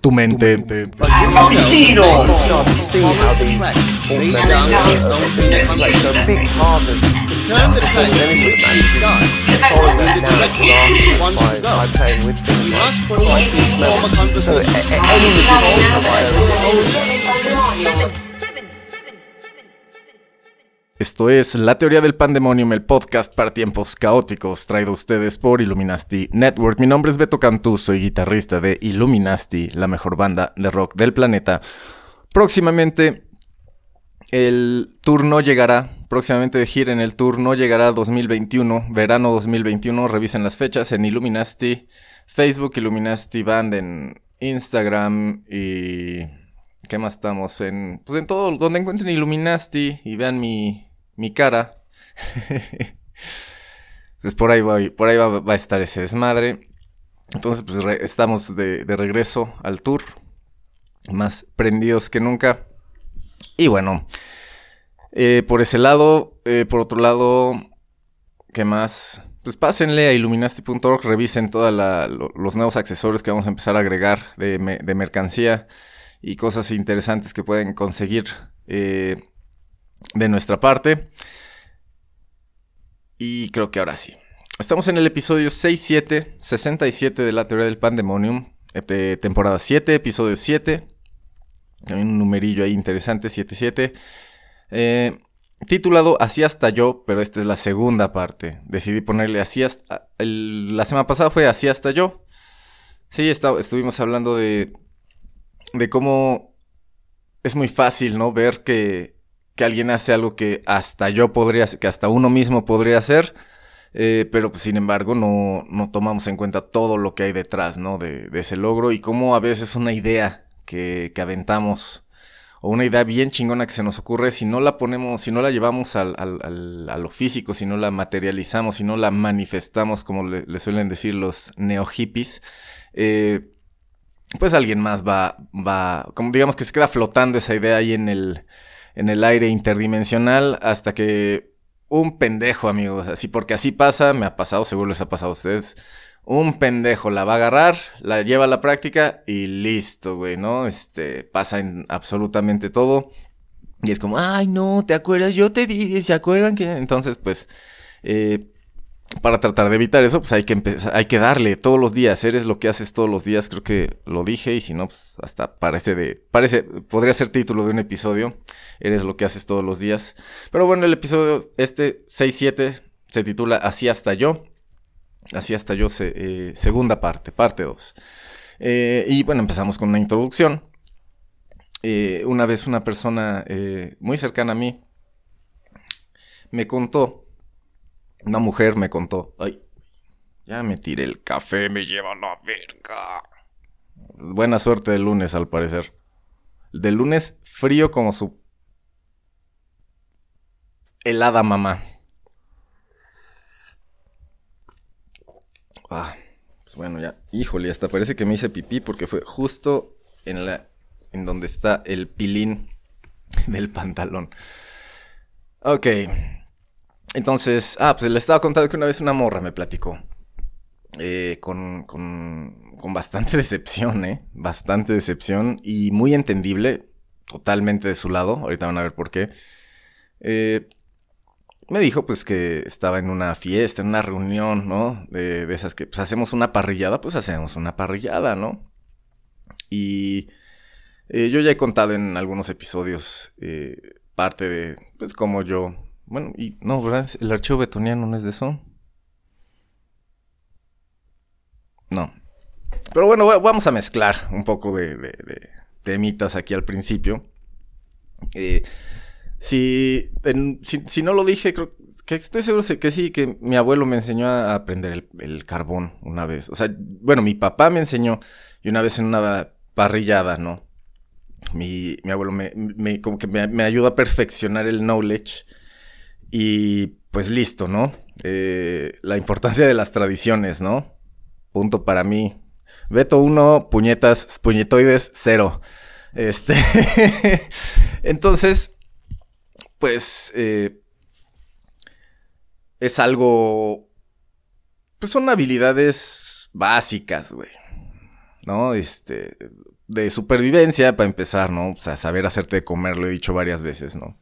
tu mente. Esto es La Teoría del Pandemonium, el podcast para tiempos caóticos, traído a ustedes por Illuminati Network. Mi nombre es Beto Cantú, soy guitarrista de Illuminati, la mejor banda de rock del planeta. Próximamente el tour no llegará, próximamente de gira en el tour no llegará 2021, verano 2021, revisen las fechas en Illuminati, Facebook, Illuminati Band en Instagram y... ¿Qué más estamos? En, pues en todo, donde encuentren Illuminati y vean mi, mi cara. pues por ahí, va, por ahí va, a estar ese desmadre. Entonces, pues estamos de, regreso al tour. Más prendidos que nunca. Y bueno, eh, por ese lado, eh, por otro lado, ¿qué más? Pues pásenle a illuminasti.org, revisen todos los nuevos accesorios que vamos a empezar a agregar de, mercancía y cosas interesantes que pueden conseguir eh, de nuestra parte. Y creo que ahora sí. Estamos en el episodio 67, 67 de la teoría del pandemonium, de temporada 7, episodio 7. También un numerillo ahí interesante, 77. Eh, titulado Así hasta yo, pero esta es la segunda parte. Decidí ponerle así hasta... la semana pasada fue Así hasta yo. Sí, estuvimos hablando de, de cómo es muy fácil, ¿no? Ver que que alguien hace algo que hasta yo podría, que hasta uno mismo podría hacer, eh, pero pues, sin embargo no, no, tomamos en cuenta todo lo que hay detrás, ¿no? De, ese logro y cómo a veces una idea que, que, aventamos o una idea bien chingona que se nos ocurre, si no la ponemos, si no la llevamos al, al, a lo físico, si no la materializamos, si no la manifestamos, como le, suelen decir los neo hippies, eh, pues alguien más va, va, como digamos que se queda flotando esa idea ahí en el, en el aire interdimensional hasta que un pendejo, amigos, así porque así pasa, me ha pasado, seguro les ha pasado a ustedes. Un pendejo la va a agarrar, la lleva a la práctica y listo, güey, ¿no? Este, pasa en absolutamente todo. Y es como, ay, no, ¿te acuerdas? Yo te dije, ¿se acuerdan que? Entonces, pues, eh, para tratar de evitar eso, pues hay que empezar, hay que darle todos los días. Eres lo que haces todos los días, creo que lo dije, y si no, pues hasta parece de. Parece. Podría ser título de un episodio. Eres lo que haces todos los días. Pero bueno, el episodio este 6-7 se titula Así hasta yo. Así hasta yo, eh, segunda parte, parte 2. Eh, y bueno, empezamos con una introducción. Eh, una vez una persona muy cercana a mí me contó una mujer me contó, ay, ya me tiré el café, me lleva la verga. Buena suerte de lunes, al parecer. De lunes frío como su helada mamá. Ah, pues bueno, ya. Híjole, hasta parece que me hice pipí porque fue justo en la en donde está el pilín del pantalón. Ok. Entonces, ah, pues le estaba contando que una vez una morra me platicó. Eh, con, con, con bastante decepción, ¿eh? Bastante decepción y muy entendible, totalmente de su lado. Ahorita van a ver por qué. Eh, me dijo pues que estaba en una fiesta, en una reunión, ¿no? De, de, esas que pues hacemos una parrillada, pues hacemos una parrillada, ¿no? Y eh, yo ya he contado en algunos episodios parte de pues cómo yo bueno, y no, ¿verdad? El archivo betoniano no es de eso. No. Pero bueno, vamos a mezclar un poco de, temitas aquí al principio. Eh, si, si, no lo dije, creo que estoy seguro que sí, que mi abuelo me enseñó a aprender el, carbón una vez. O sea, bueno, mi papá me enseñó y una vez en una parrillada, ¿no? Mi, abuelo me, como que me ayuda a perfeccionar el knowledge y pues listo, ¿no? Eh, la importancia de las tradiciones, ¿no? punto para mí. Veto 1, puñetas, puñetoides 0. Este. Entonces, pues. Eh, es algo. Pues son habilidades básicas, güey. ¿No? Este. De supervivencia, para empezar, ¿no? O sea, saber hacerte de comer, lo he dicho varias veces, ¿no?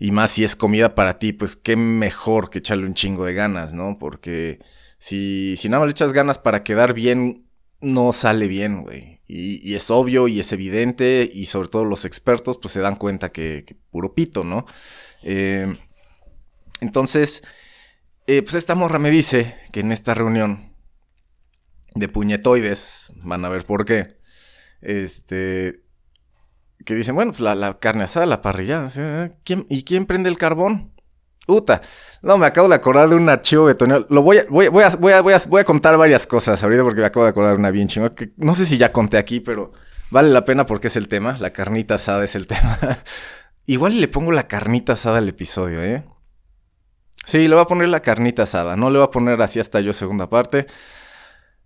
Y más si es comida para ti, pues qué mejor que echarle un chingo de ganas, ¿no? Porque si, si nada más le echas ganas para quedar bien, no sale bien, güey. Y, es obvio y es evidente y sobre todo los expertos pues se dan cuenta que, puro pito, ¿no? Eh, entonces, eh, pues esta morra me dice que en esta reunión de puñetoides, van a ver por qué, este, que dicen, bueno, pues la, carne asada, la parrilla. ¿Y quién prende el carbón? Puta. No, me acabo de acordar de un archivo betonero. Lo voy a, voy, voy, a, voy, a, voy, a, contar varias cosas ahorita porque me acabo de acordar de una bien chingona. Que no sé si ya conté aquí, pero vale la pena porque es el tema. La carnita asada es el tema. Igual le pongo la carnita asada al episodio, ¿eh? Sí, le voy a poner la carnita asada. No le voy a poner así hasta yo segunda parte.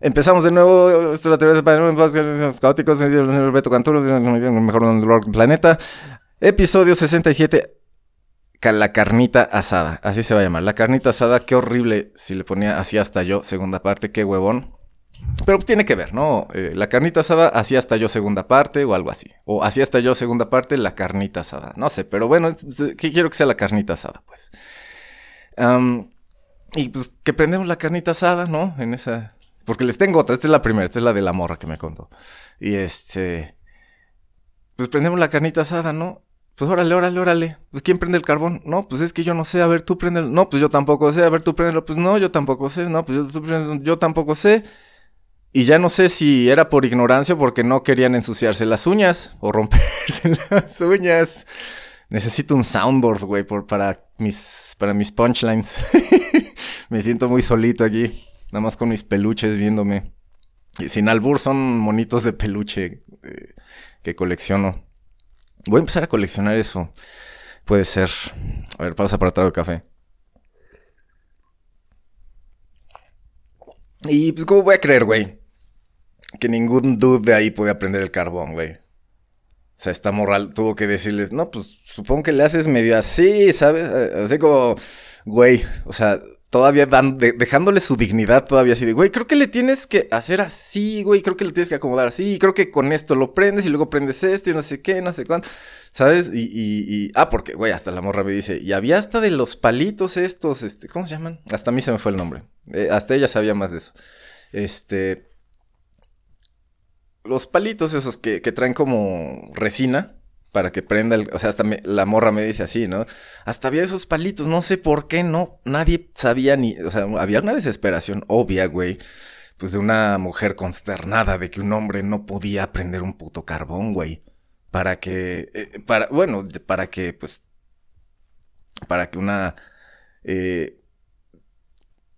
Empezamos de nuevo. Esta es la teoría de caóticos. El Beto Canturo, el mejor planeta. Episodio 67. La carnita asada. Así se va a llamar. La carnita asada. Qué horrible si le ponía así hasta yo, segunda parte. Qué huevón. Pero tiene que ver, ¿no? Eh, la carnita asada, así hasta yo segunda parte o algo así. O así hasta yo segunda parte, la carnita asada. No sé, pero bueno, quiero que sea la carnita asada, pues. y pues que prendemos la carnita asada, ¿no? En esa, porque les tengo otra. Esta es la primera. Esta es la de la morra que me contó. Y este. Pues prendemos la carnita asada, ¿no? Pues órale, órale, órale. Pues ¿quién prende el carbón? No, pues es que yo no sé. A ver, tú prende No, pues yo tampoco sé. A ver, tú prende Pues no, yo tampoco sé. No, pues yo, yo tampoco sé. Y ya no sé si era por ignorancia o porque no querían ensuciarse las uñas o romperse las uñas. Necesito un soundboard, güey, para mis, para mis punchlines. Me siento muy solito aquí. Nada más con mis peluches viéndome. Y sin albur son monitos de peluche eh, que colecciono. Voy a empezar a coleccionar eso. Puede ser. A ver, pausa para trago de café. Y pues, ¿cómo voy a creer, güey? Que ningún dude de ahí puede aprender el carbón, güey. O sea, esta moral tuvo que decirles, no, pues supongo que le haces medio así, ¿sabes? Así como, güey, o sea, todavía dan, dejándole su dignidad todavía así de, güey, creo que le tienes que hacer así, güey, creo que le tienes que acomodar así, creo que con esto lo prendes y luego prendes esto y no sé qué, no sé cuánto, ¿sabes? Y, y, ah, porque, güey, hasta la morra me dice, y había hasta de los palitos estos, este, ¿cómo se llaman? Hasta a mí se me fue el nombre, eh, hasta ella sabía más de eso, este, los palitos esos que traen como resina, para que prenda el, o sea, hasta la morra me dice así, ¿no? Hasta había esos palitos, no sé por qué, no, nadie sabía ni, o sea, había una desesperación obvia, güey, pues de una mujer consternada de que un hombre no podía prender un puto carbón, güey, para que, eh, para, bueno, para que, pues, para que una, eh,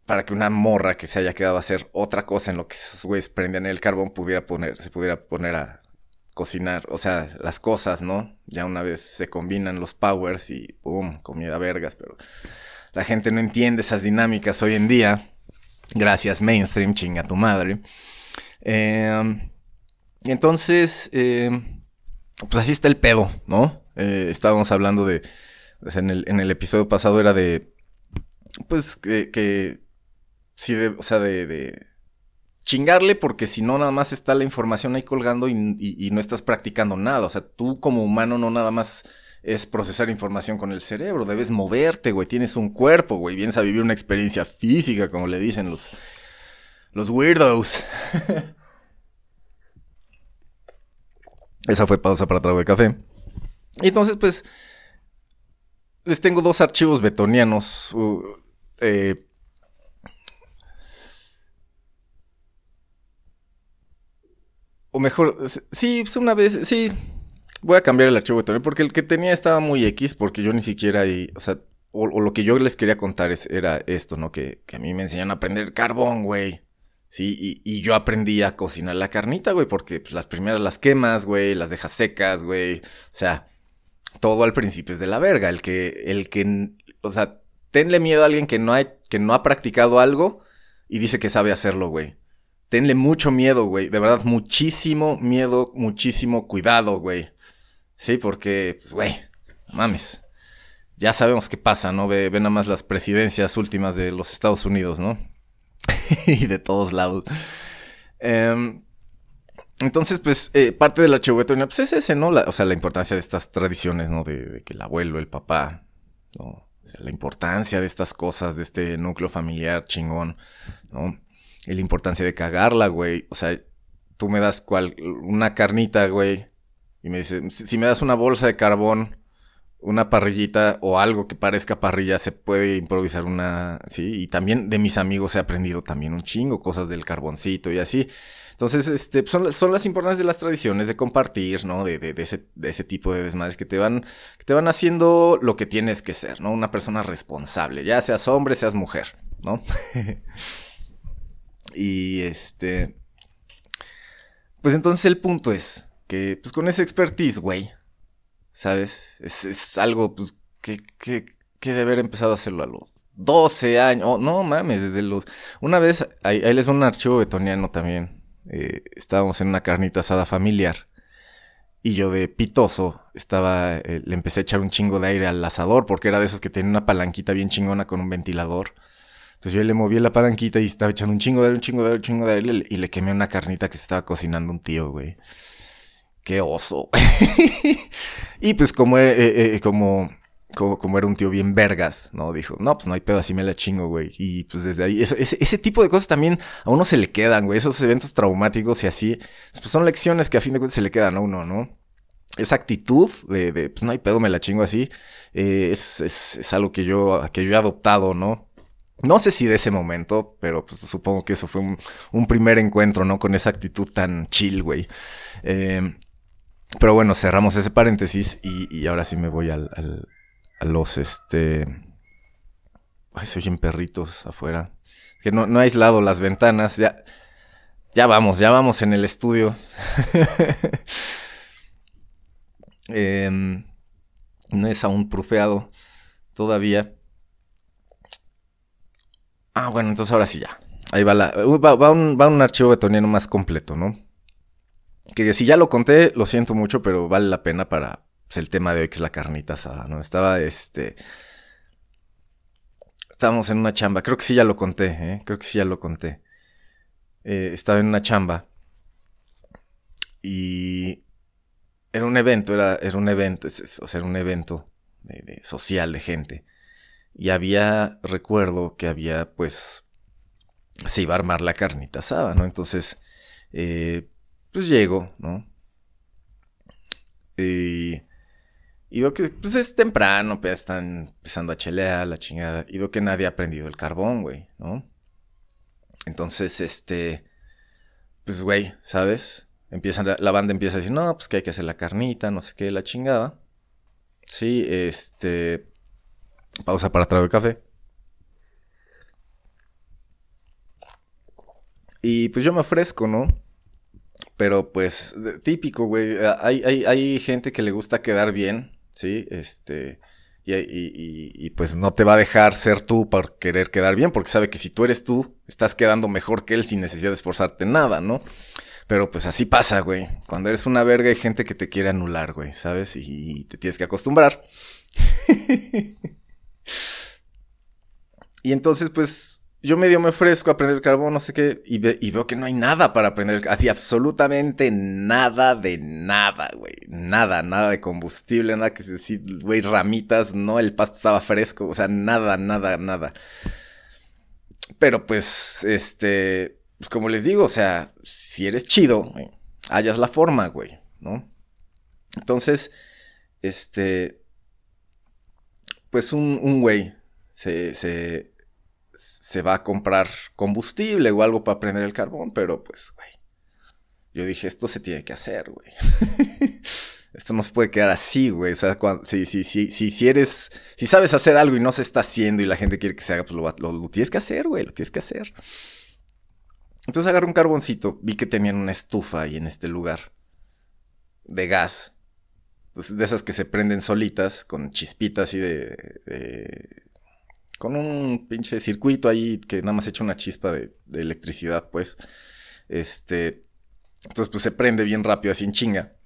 para que una morra que se haya quedado a hacer otra cosa en lo que esos güeyes prendían el carbón pudiera poner, se pudiera poner a, cocinar, o sea, las cosas, ¿no? Ya una vez se combinan los powers y ¡pum! Comida vergas, pero la gente no entiende esas dinámicas hoy en día. Gracias, mainstream, chinga tu madre. Eh, entonces, eh, pues así está el pedo, ¿no? Eh, estábamos hablando de, en, el, en, el, episodio pasado era de, pues, que, que sí, de, o sea, de chingarle porque si no nada más está la información ahí colgando y, no estás practicando nada. O sea, tú como humano no nada más es procesar información con el cerebro, debes moverte, güey, tienes un cuerpo, güey, vienes a vivir una experiencia física, como le dicen los, los weirdos. Esa fue pausa para trago de café. Y entonces, pues, les tengo dos archivos betonianos. Uh, eh, O mejor, sí, pues una vez, sí. Voy a cambiar el archivo de porque el que tenía estaba muy X, porque yo ni siquiera, y, o sea, o, lo que yo les quería contar es, era esto, ¿no? Que, a mí me enseñan a aprender carbón, güey. Sí, y, y, yo aprendí a cocinar la carnita, güey, porque pues, las primeras las quemas, güey, las dejas secas, güey. O sea, todo al principio es de la verga. El que, el que, o sea, tenle miedo a alguien que no, hay, que no ha practicado algo y dice que sabe hacerlo, güey. Tenle mucho miedo, güey. De verdad, muchísimo miedo, muchísimo cuidado, güey. Sí, porque, pues, güey, mames. Ya sabemos qué pasa, ¿no? Ve, ve nada más las presidencias últimas de los Estados Unidos, ¿no? y de todos lados. Em, entonces, pues, eh, parte de la chihuetonía, pues es ese, ¿no? o sea, la importancia de estas tradiciones, ¿no? De, que el abuelo, el papá, ¿no? O sea, la importancia de estas cosas, de este núcleo familiar chingón, ¿no? La importancia de cagarla, güey. O sea, tú me das cual, una carnita, güey, y me dices, si me das una bolsa de carbón, una parrillita o algo que parezca parrilla, se puede improvisar una, sí, y también de mis amigos he aprendido también un chingo, cosas del carboncito y así. Entonces, este, son, son las importancias de las tradiciones, de compartir, ¿no? De, de, de, ese, de ese tipo de desmadres que te van, que te van haciendo lo que tienes que ser, ¿no? Una persona responsable, ya seas hombre, seas mujer, ¿no? y este... Pues entonces el punto es que, pues con ese expertise, güey, ¿sabes? Es, algo, pues, que, que, que de haber empezado a hacerlo a los 12 años. Oh, no mames, desde los. Una vez, ahí, ahí les va un archivo betoniano también. Eh, estábamos en una carnita asada familiar. Y yo de pitoso estaba, eh, le empecé a echar un chingo de aire al asador porque era de esos que tenía una palanquita bien chingona con un ventilador. Entonces yo le moví la palanquita y estaba echando un chingo de aire, un chingo de aire, un chingo de aire y le quemé una carnita que se estaba cocinando un tío, güey. Qué oso. y pues como, eh, como como, era un tío bien vergas, ¿no? Dijo, no, pues no hay pedo, así me la chingo, güey. Y pues desde ahí, ese, tipo de cosas también a uno se le quedan, güey. Esos eventos traumáticos y así, pues son lecciones que a fin de cuentas se le quedan a uno, ¿no? Esa actitud de, de pues no hay pedo, me la chingo así, eh, es, es, es, algo que yo, que yo he adoptado, ¿no? No sé si de ese momento, pero pues supongo que eso fue un, primer encuentro, ¿no? Con esa actitud tan chill, güey. Eh, pero bueno, cerramos ese paréntesis y, ahora sí me voy al, a los este. Ay, se oyen perritos afuera. Que no, no aislado las ventanas. Ya, ya vamos, ya vamos en el estudio. Em, no es aún prufeado todavía. Ah, bueno, entonces ahora sí ya. Ahí va, la, va, un, va un archivo betoniano más completo, ¿no? Que si ya lo conté, lo siento mucho, pero vale la pena para, pues, el tema de hoy que es la carnita asada, ¿no? Estaba este... Estábamos en una chamba, creo que sí ya lo conté, ¿eh? Creo que sí ya lo conté. Eh, estaba en una chamba y era un evento, era, un evento, o sea, era un evento social de gente. Y había, recuerdo que había, pues, se iba a armar la carnita asada, ¿no? Entonces, eh, pues llego, ¿no? Y y veo que, pues es temprano, pues están empezando a chelear la chingada. Y veo que nadie ha prendido el carbón, güey, ¿no? Entonces, este, pues, güey, ¿sabes? Empiezan, la, banda empieza a decir, no, pues que hay que hacer la carnita, no sé qué, la chingada. Sí, este, pausa para trago café. Y pues yo me ofrezco, ¿no? Pero pues, típico, güey. Hay, hay, hay gente que le gusta quedar bien ¿sí? Este, y, y, pues no te va a dejar ser tú para querer quedar bien, porque sabe que si tú eres tú, estás quedando mejor que él sin necesidad de esforzarte nada, ¿no? Pero pues así pasa, güey. Cuando eres una verga hay gente que te quiere anular, güey, ¿sabes? Y te tienes que acostumbrar. y entonces, pues, yo medio me ofrezco a prender el carbón, no sé qué, y, veo que no hay nada para prender, así absolutamente nada de nada, güey. Nada, nada de combustible, nada que decir, güey, ramitas, no, el pasto estaba fresco, o sea, nada, nada, nada. Pero pues, este, pues como les digo, o sea, si eres chido, güey, hallas la forma, güey, ¿no? Entonces, este, pues un, un güey se, se se va a comprar combustible o algo para prender el carbón, pero pues, güey. Yo dije, esto se tiene que hacer, güey. esto no se puede quedar así, güey. O sea, si, si, si, si, eres, si sabes hacer algo y no se está haciendo y la gente quiere que se haga, pues lo, tienes que hacer, güey, lo tienes que hacer. Entonces agarré un carboncito, vi que tenían una estufa ahí en este lugar de gas. De esas que se prenden solitas con chispitas y de con un pinche circuito ahí que nada más echa una chispa de, electricidad, pues. Este, entonces pues se prende bien rápido así en chinga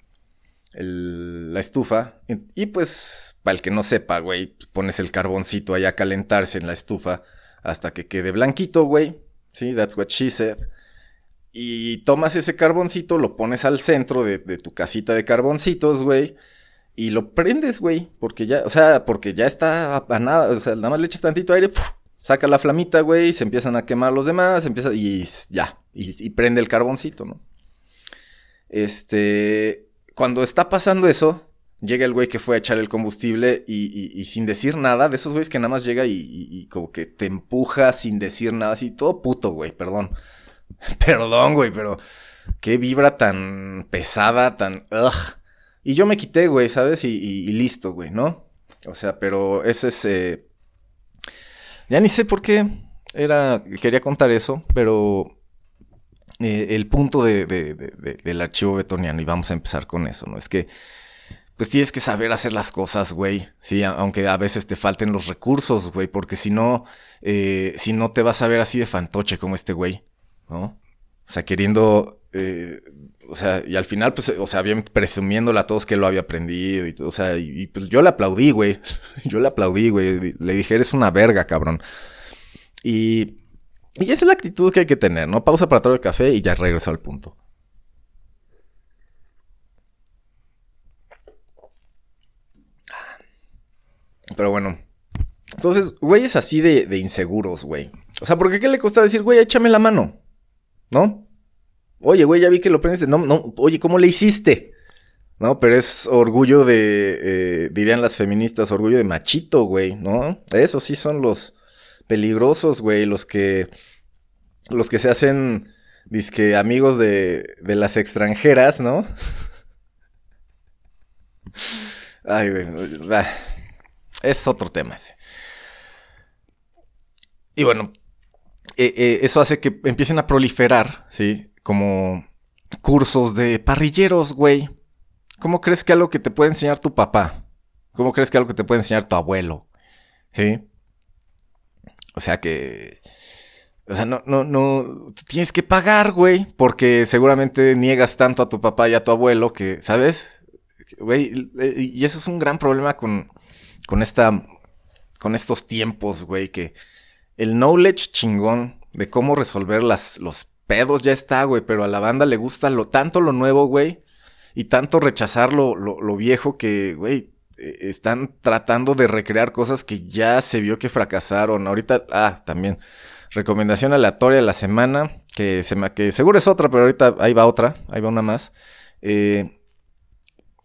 la estufa. Y, pues, para el que no sepa, güey, pones el carboncito ahí a calentarse en la estufa hasta que quede blanquito, güey. Sí, that's what she said. Y tomas ese carboncito, lo pones al centro de, tu casita de carboncitos, güey. Y lo prendes, güey. Porque ya, o sea, porque ya está a, nada. O sea, nada más le echas tantito aire, saca la flamita, güey. Se empiezan a quemar los demás, empieza y ya. y prende el carboncito, ¿no? Este cuando está pasando eso, llega el güey que fue a echar el combustible y, sin decir nada, de esos güeyes que nada más llega y, como que te empuja sin decir nada, así, todo puto, güey, perdón. perdón, güey, pero qué vibra tan pesada, tan... Ugh. Y yo me quité, güey, ¿sabes? Y, listo, güey, ¿no? O sea, pero ese es... Eh, ya ni sé por qué era... Quería contar eso, pero eh, el punto de, del archivo betoniano, y vamos a empezar con eso, ¿no? Es que, pues tienes que saber hacer las cosas, güey, sí, aunque a veces te falten los recursos, güey, porque si no, eh, si no te vas a ver así de fantoche como este güey, ¿no? O sea, queriendo, o sea, y al final, pues, o sea, bien presumiéndole a todos que lo había aprendido, y, o sea, y, pues yo le aplaudí, güey, yo le aplaudí, güey, le dije, eres una verga, cabrón. Y y esa es la actitud que hay que tener, ¿no? Pausa para traer el café y ya regreso al punto. Pero bueno. Entonces, güey, es así de, inseguros, güey. O sea, ¿por qué le cuesta decir, güey, échame la mano? ¿No? Oye, güey, ya vi que lo prendiste. No, no, oye, ¿cómo le hiciste? No, pero es orgullo de, eh, dirían las feministas, orgullo de machito, güey, ¿no? Eso sí son los, peligrosos, güey, los que los que se hacen disque amigos de, de las extranjeras, ¿no? Ay, güey, es otro tema ese. Y bueno, eh, eh, eso hace que empiecen a proliferar, ¿sí? Como cursos de parrilleros, güey. ¿Cómo crees que algo que te puede enseñar tu papá? ¿Cómo crees que algo que te puede enseñar tu abuelo? ¿Sí? O sea que. O sea, no, no, no. Tienes que pagar, güey. Porque seguramente niegas tanto a tu papá y a tu abuelo que, ¿sabes? Güey. Y eso es un gran problema con. Con esta. Con estos tiempos, güey. Que el knowledge chingón de cómo resolver las, los pedos ya está, güey. Pero a la banda le gusta lo, tanto lo nuevo, güey. Y tanto rechazar lo, viejo que, güey eh, están tratando de recrear cosas que ya se vio que fracasaron. Ahorita, ah, también. Recomendación aleatoria de la semana, que, se me, que seguro es otra, pero ahorita ahí va otra, ahí va una más. Eh,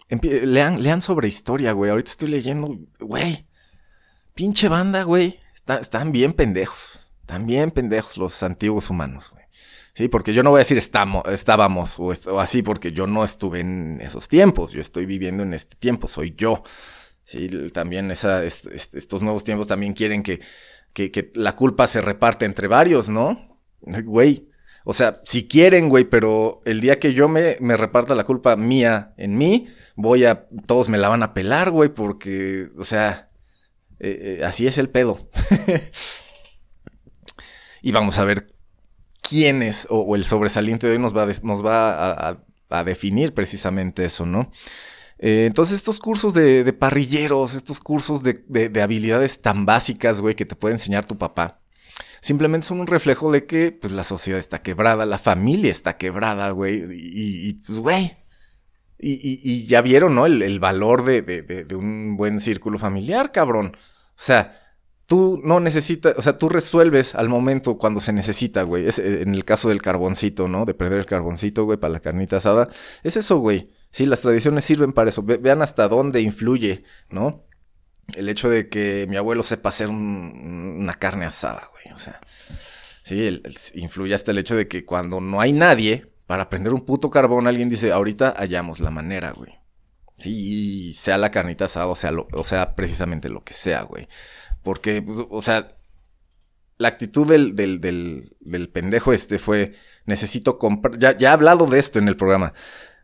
lean, lean sobre historia, güey. Ahorita estoy leyendo, güey. Pinche banda, güey. están bien pendejos. Están bien pendejos los antiguos humanos, güey. Sí, porque yo no voy a decir estamos, estábamos o, así, porque yo no estuve en esos tiempos. Yo estoy viviendo en este tiempo, soy yo. Sí, también esa, estos nuevos tiempos también quieren que, que, la culpa se reparte entre varios, ¿no? Güey. O sea, si quieren, güey, pero el día que yo me, me reparta la culpa mía en mí, voy a. Todos me la van a pelar, güey, porque, o sea, eh, eh, así es el pedo. y vamos a ver quién es o, el sobresaliente de hoy nos va, a, definir precisamente eso, ¿no? Eh, entonces estos cursos de, parrilleros, estos cursos de, habilidades tan básicas, güey, que te puede enseñar tu papá, simplemente son un reflejo de que pues, la sociedad está quebrada, la familia está quebrada, güey, y, pues, güey, y, ya vieron, ¿no? El valor de, un buen círculo familiar, cabrón. O sea, tú no necesitas, o sea, tú resuelves al momento cuando se necesita, güey. Eh, en el caso del carboncito, ¿no? De perder el carboncito, güey, para la carnita asada. Es eso, güey. Sí, las tradiciones sirven para eso. vean hasta dónde influye, ¿no? El hecho de que mi abuelo sepa hacer una carne asada, güey. O sea, sí, influye hasta el hecho de que cuando no hay nadie para prender un puto carbón, alguien dice, ahorita hallamos la manera, güey. Sí, sea la carnita asada, o sea, o sea, precisamente lo que sea, güey. Porque, o sea, la actitud del, del, del, pendejo este fue, necesito comprar, ya, ya he hablado de esto en el programa,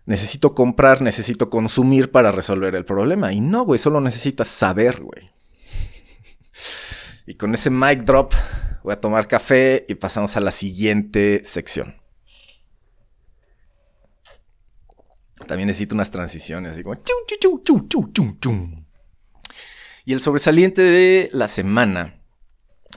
necesito comprar, necesito consumir para resolver el problema. Y no, güey, solo necesitas saber, güey. y con ese mic drop voy a tomar café y pasamos a la siguiente sección. También necesito unas transiciones, así como... Y el sobresaliente de la semana,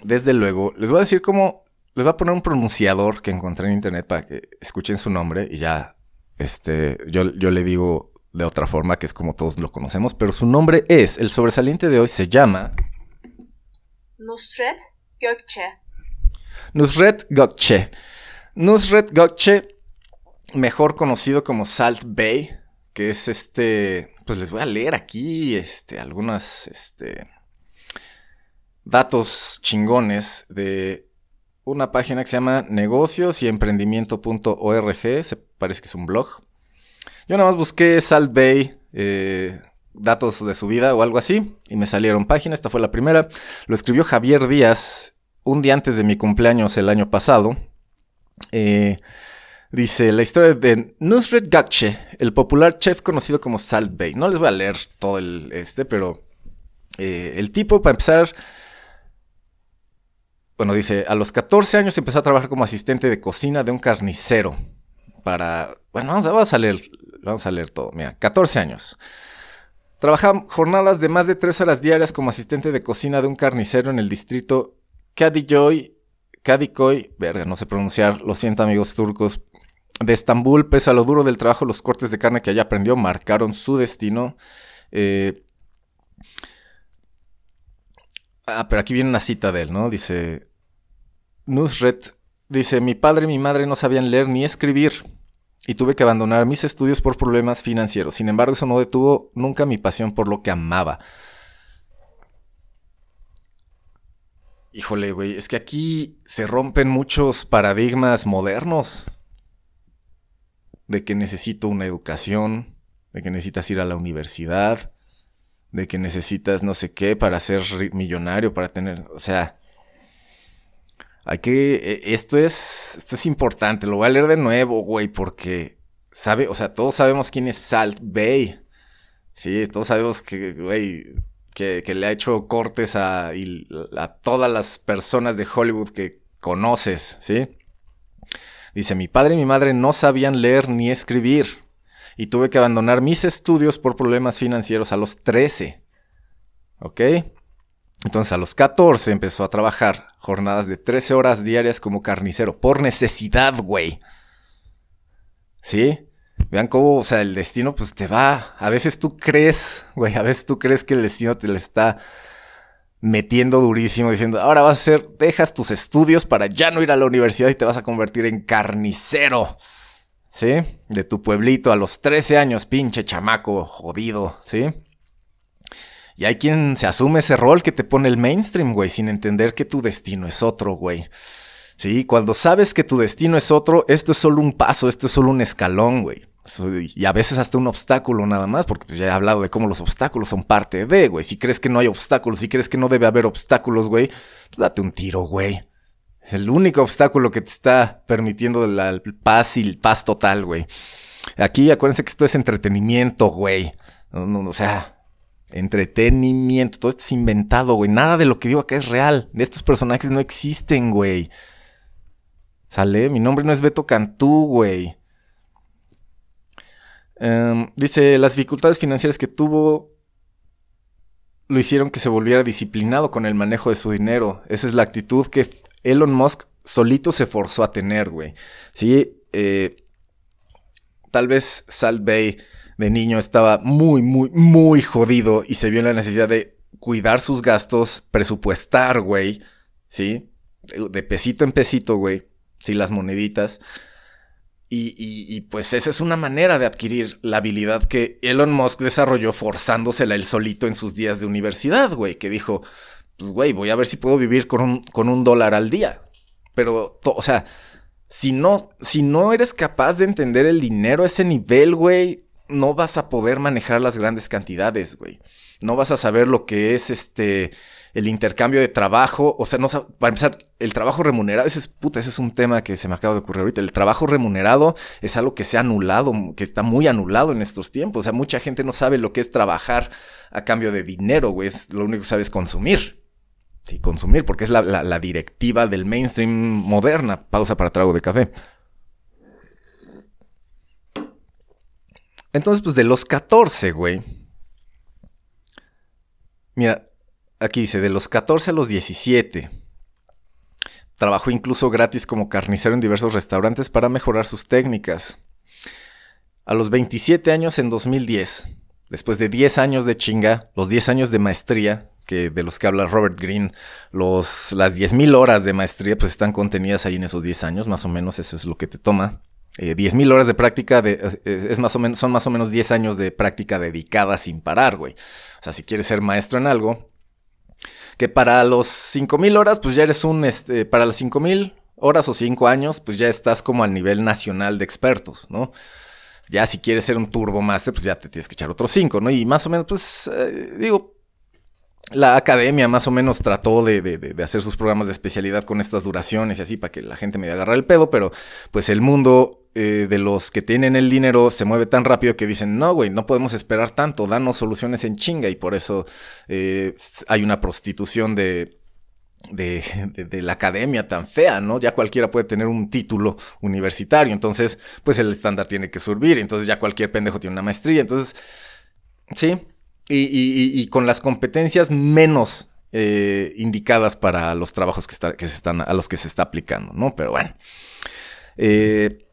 desde luego, les voy a decir cómo... Les voy a poner un pronunciador que encontré en internet para que escuchen su nombre y ya, este, yo, yo le digo de otra forma, que es como todos lo conocemos, pero su nombre es, el sobresaliente de hoy se llama... Nusret Gökçe. Nusret Gökçe. Nusret Gökçe, mejor conocido como Salt Bay, que es este, pues les voy a leer aquí, este, algunas, este, datos chingones de una página que se llama negocios y emprendimiento.org, se parece que es un blog. Yo nada más busqué Salt Bay, eh, datos de su vida o algo así, y me salieron páginas, esta fue la primera. Lo escribió Javier Díaz un día antes de mi cumpleaños el año pasado. Eh, dice la historia de Nusret Gakche, el popular chef conocido como Salt Bay. No les voy a leer todo el este, pero eh, el tipo, para empezar, bueno, dice, a los 14 años empezó a trabajar como asistente de cocina de un carnicero. Para, bueno, vamos a leer Vamos a leer todo. Mira, 14 años. Trabajaba jornadas de más de 3 horas diarias como asistente de cocina de un carnicero en el distrito Kadikoy, Kadikoy, verga, no sé pronunciar, lo siento amigos turcos, de Estambul, pese a lo duro del trabajo, los cortes de carne que allá aprendió marcaron su destino. Eh, ah, pero aquí viene una cita de él, ¿no? Dice, Nusret, dice, mi padre y mi madre no sabían leer ni escribir y tuve que abandonar mis estudios por problemas financieros. Sin embargo, eso no detuvo nunca mi pasión por lo que amaba. Híjole, güey, es que aquí se rompen muchos paradigmas modernos. De que necesito una educación, de que necesitas ir a la universidad, de que necesitas no sé qué para ser millonario, para tener, o sea, hay que. E, esto es. Esto es importante. Lo voy a leer de nuevo, güey, porque. Sabe, o sea, todos sabemos quién es Salt Bay. Sí, todos sabemos que, güey, que, le ha hecho cortes a, a todas las personas de Hollywood que conoces, ¿sí? Dice, mi padre y mi madre no sabían leer ni escribir y tuve que abandonar mis estudios por problemas financieros a los 13. ¿Ok? Entonces a los 14 empezó a trabajar jornadas de 13 horas diarias como carnicero, por necesidad, güey. ¿Sí? Vean cómo, o sea, el destino pues te va. A veces tú crees, güey, a veces tú crees que el destino te le está metiendo durísimo, diciendo, ahora vas a hacer, dejas tus estudios para ya no ir a la universidad y te vas a convertir en carnicero. ¿Sí? De tu pueblito a los 13 años, pinche chamaco jodido, ¿sí? Y hay quien se asume ese rol que te pone el mainstream, güey, sin entender que tu destino es otro, güey. Sí, cuando sabes que tu destino es otro, esto es solo un paso, esto es solo un escalón, güey. Y a veces hasta un obstáculo nada más, porque pues, ya he hablado de cómo los obstáculos son parte de, güey. Si crees que no hay obstáculos, si crees que no debe haber obstáculos, güey, pues date un tiro, güey. Es el único obstáculo que te está permitiendo la paz y el paz total, güey. Aquí acuérdense que esto es entretenimiento, güey. No, no, o sea, entretenimiento, todo esto es inventado, güey. Nada de lo que digo acá es real. Estos personajes no existen, güey. ¿Sale? Mi nombre no es Beto Cantú, güey. Em, dice, las dificultades financieras que tuvo lo hicieron que se volviera disciplinado con el manejo de su dinero. Esa es la actitud que Elon Musk solito se forzó a tener, güey. Sí, eh, tal vez Salt Bay de niño estaba muy, muy, muy jodido y se vio en la necesidad de cuidar sus gastos, presupuestar, güey, ¿sí? De pesito en pesito, güey, sí, las moneditas. Y, pues esa es una manera de adquirir la habilidad que Elon Musk desarrolló forzándosela él solito en sus días de universidad, güey, que dijo, pues güey, voy a ver si puedo vivir con un, con un dólar al día. Pero, o sea, si no, si no eres capaz de entender el dinero a ese nivel, güey, no vas a poder manejar las grandes cantidades, güey. No vas a saber lo que es este el intercambio de trabajo, o sea, no para empezar, el trabajo remunerado, ese es puta, ese es un tema que se me acaba de ocurrir ahorita. El trabajo remunerado es algo que se ha anulado, que está muy anulado en estos tiempos. O sea, mucha gente no sabe lo que es trabajar a cambio de dinero, güey. lo único que sabe es consumir. Sí, consumir, porque es la, la directiva del mainstream moderna. Pausa para trago de café. Entonces, pues de los 14, güey. Mira, aquí dice, de los 14 a los 17. Trabajó incluso gratis como carnicero en diversos restaurantes para mejorar sus técnicas. A los 27 años en 2010, después de 10 años de chinga, los 10 años de maestría, que de los que habla Robert Greene, los, las 10.000 horas de maestría pues están contenidas ahí en esos 10 años, más o menos eso es lo que te toma. Eh, 10.000 horas de práctica de, eh, es más o menos, son más o menos 10 años de práctica dedicada sin parar, güey. O sea, si quieres ser maestro en algo, que para los 5.000 horas, pues ya eres un, este, para las 5.000 horas o 5 años, pues ya estás como al nivel nacional de expertos, ¿no? Ya si quieres ser un turbo master, pues ya te tienes que echar otros 5, ¿no? Y más o menos, pues, eh, digo, la academia más o menos trató de, hacer sus programas de especialidad con estas duraciones y así para que la gente me agarre el pedo, pero pues el mundo eh, de los que tienen el dinero se mueve tan rápido que dicen, no, güey, no podemos esperar tanto, danos soluciones en chinga y por eso eh, hay una prostitución de, de, la academia tan fea, ¿no? Ya cualquiera puede tener un título universitario, entonces pues el estándar tiene que subir, entonces ya cualquier pendejo tiene una maestría, entonces, sí, y, con las competencias menos eh, indicadas para los trabajos que, se están, a los que se está aplicando, ¿no? Pero bueno. Eh,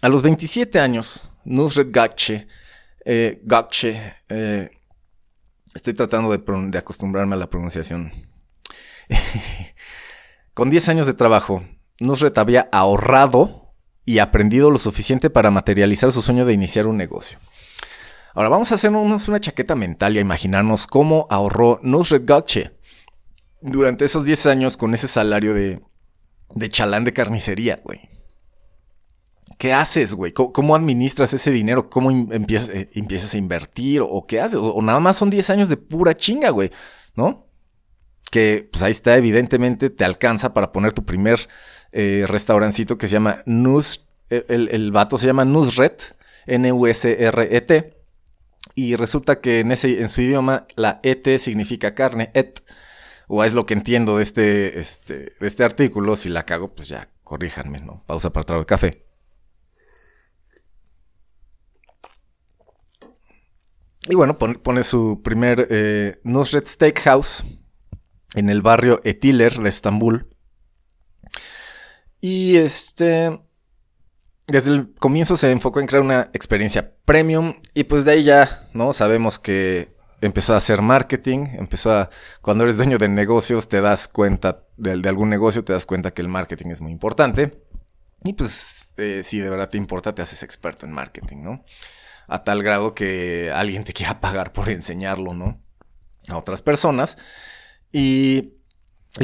a los 27 años, Nusret Gakche, eh, eh, estoy tratando de, acostumbrarme a la pronunciación. con 10 años de trabajo, Nusret había ahorrado y aprendido lo suficiente para materializar su sueño de iniciar un negocio. Ahora vamos a hacernos una chaqueta mental y a imaginarnos cómo ahorró Nusret Gakche durante esos 10 años con ese salario de, de chalán de carnicería, güey. ¿Qué haces, güey? ¿Cómo, administras ese dinero? ¿Cómo empiezas, eh, empiezas a invertir? ¿O qué haces? O, nada más son 10 años de pura chinga, güey, ¿no? Que pues ahí está, evidentemente te alcanza para poner tu primer eh, restaurancito que se llama Nus. El, el vato se llama Nusret, N-U-S-R-E-T. Y resulta que en, ese, en su idioma la et significa carne, et. O es lo que entiendo de este, este, de este artículo. Si la cago, pues ya, corríjanme, ¿no? Pausa para traer café. Y bueno, pone, su primer eh, Nusret Steakhouse en el barrio Etiler de Estambul. Y este desde el comienzo se enfocó en crear una experiencia premium y pues de ahí ya, ¿no? Sabemos que empezó a hacer marketing, empezó a, cuando eres dueño de negocios te das cuenta, de, algún negocio te das cuenta que el marketing es muy importante y pues eh, si de verdad te importa te haces experto en marketing, ¿no? A tal grado que alguien te quiera pagar por enseñarlo, ¿no? A otras personas y...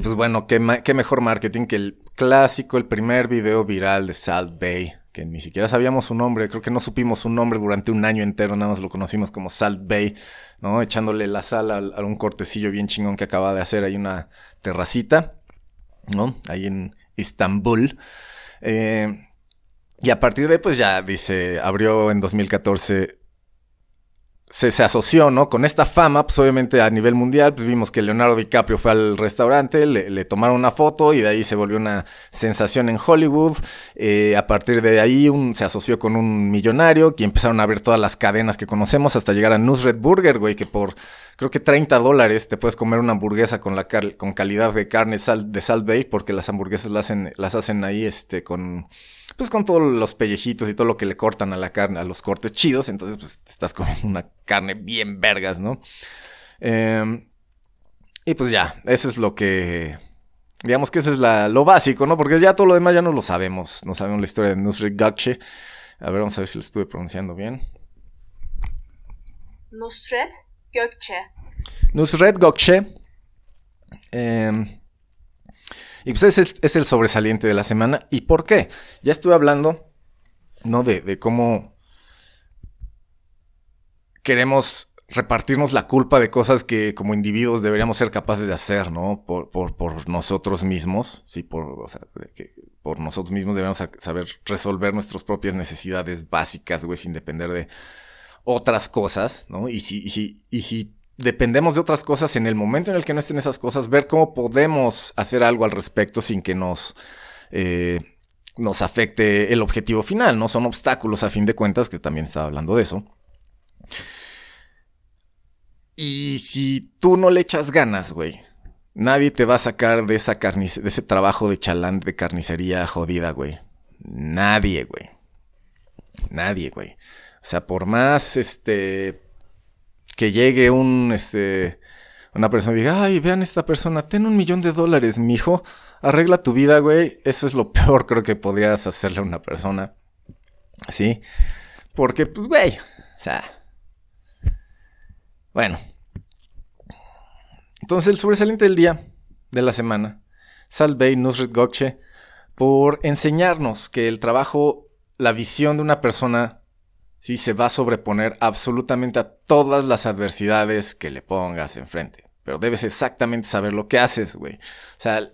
Pues bueno, ¿qué, mejor marketing que el clásico, el primer video viral de Salt Bay, que ni siquiera sabíamos su nombre, creo que no supimos su nombre durante un año entero, nada más lo conocimos como Salt Bay, ¿no? Echándole la sal a, un cortecillo bien chingón que acaba de hacer ahí una terracita, ¿no? Ahí en Istambul. Eh, y a partir de ahí, pues ya dice, abrió en 2014 se, asoció, ¿no? Con esta fama, pues obviamente a nivel mundial, pues vimos que Leonardo DiCaprio fue al restaurante, le, tomaron una foto y de ahí se volvió una sensación en Hollywood. Eh, a partir de ahí un, se asoció con un millonario y empezaron a ver todas las cadenas que conocemos hasta llegar a Nusret Burger, güey, que por creo que 30 dólares te puedes comer una hamburguesa con, la con calidad de carne de Salt Bay, porque las hamburguesas las hacen, las hacen ahí este, con pues con todos los pellejitos y todo lo que le cortan a la carne, a los cortes chidos, entonces pues estás comiendo una carne bien vergas, ¿no? Em, y pues ya, eso es lo que, digamos que eso es la, lo básico, ¿no? Porque ya todo lo demás ya no lo sabemos, no sabemos la historia de Nusret Gakche. A ver, vamos a ver si lo estuve pronunciando bien. Nusret Gökçe. Nusret Gökçe. Eh, y pues es, el sobresaliente de la semana. ¿Y por qué? Ya estuve hablando, ¿no? De, cómo queremos repartirnos la culpa de cosas que como individuos deberíamos ser capaces de hacer, ¿no? Por, nosotros mismos, sí, por, o sea, que por nosotros mismos debemos saber resolver nuestras propias necesidades básicas, güey, sin depender de otras cosas, ¿no? Y si, y si dependemos de otras cosas en el momento en el que no estén esas cosas, ver cómo podemos hacer algo al respecto sin que nos... Eh, nos afecte el objetivo final, ¿no? Son obstáculos a fin de cuentas, que también estaba hablando de eso. Y si tú no le echas ganas, güey, nadie te va a sacar de, esa de ese trabajo de chalán de carnicería jodida, güey. Nadie, güey. Nadie, güey. O sea, por más, este, que llegue un, este, una persona y diga, ay, vean esta persona, ten un millón de dólares, mijo, arregla tu vida, güey. Eso es lo peor, creo que podrías hacerle a una persona. ¿Sí? Porque, pues, güey, o sea, bueno. Entonces, el sobresaliente del día, de la semana, Salvey Nusret Gokche, por enseñarnos que el trabajo, la visión de una persona, sí se va a sobreponer absolutamente a todas las adversidades que le pongas enfrente. Pero debes exactamente saber lo que haces, güey. O sea,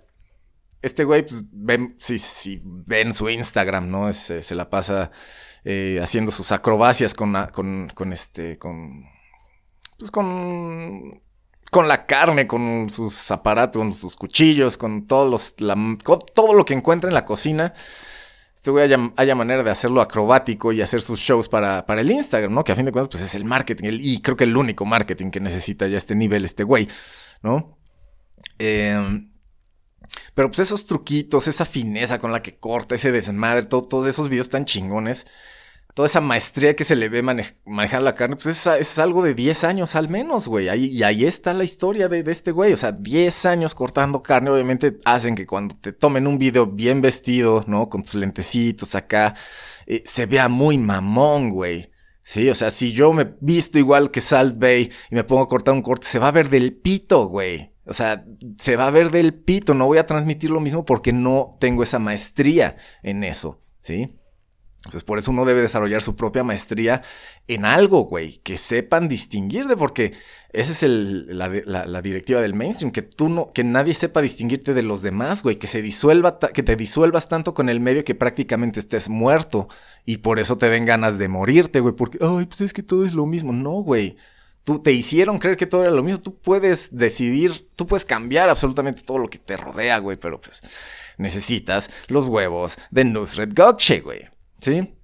este güey, pues, ven, si, si ven su Instagram, ¿no? Se, se la pasa eh, haciendo sus acrobacias con, con, con este, con pues con, con la carne, con sus aparatos, con sus cuchillos, con, todos los, todo lo que encuentra en la cocina. Este güey haya, manera de hacerlo acrobático y hacer sus shows para, para, el Instagram, ¿no? Que a fin de cuentas, pues es el marketing, y creo que el único marketing que necesita ya este nivel, este güey, ¿no? Em, pero pues esos truquitos, esa fineza con la que corta, ese desmadre, todos esos videos tan chingones toda esa maestría que se le ve manejar la carne, pues es, algo de 10 años al menos, güey. y ahí está la historia de, este güey. O sea, 10 años cortando carne, obviamente hacen que cuando te tomen un video bien vestido, ¿no? Con tus lentecitos acá, eh, se vea muy mamón, güey. Sí, o sea, si yo me visto igual que Salt Bay y me pongo a cortar un corte, se va a ver del pito, güey. O sea, se va a ver del pito. No voy a transmitir lo mismo porque no tengo esa maestría en eso, ¿sí? Entonces, por eso uno debe desarrollar su propia maestría en algo, güey, que sepan distinguir de porque esa es la, directiva del mainstream, que tú no, que nadie sepa distinguirte de los demás, güey, que se disuelva, que te disuelvas tanto con el medio que prácticamente estés muerto y por eso te den ganas de morirte, güey, porque, ay, pues es que todo es lo mismo. No, güey. Tú te hicieron creer que todo era lo mismo. Tú puedes decidir, tú puedes cambiar absolutamente todo lo que te rodea, güey, pero pues necesitas los huevos de Nusret Gokche, güey. ¿Sí?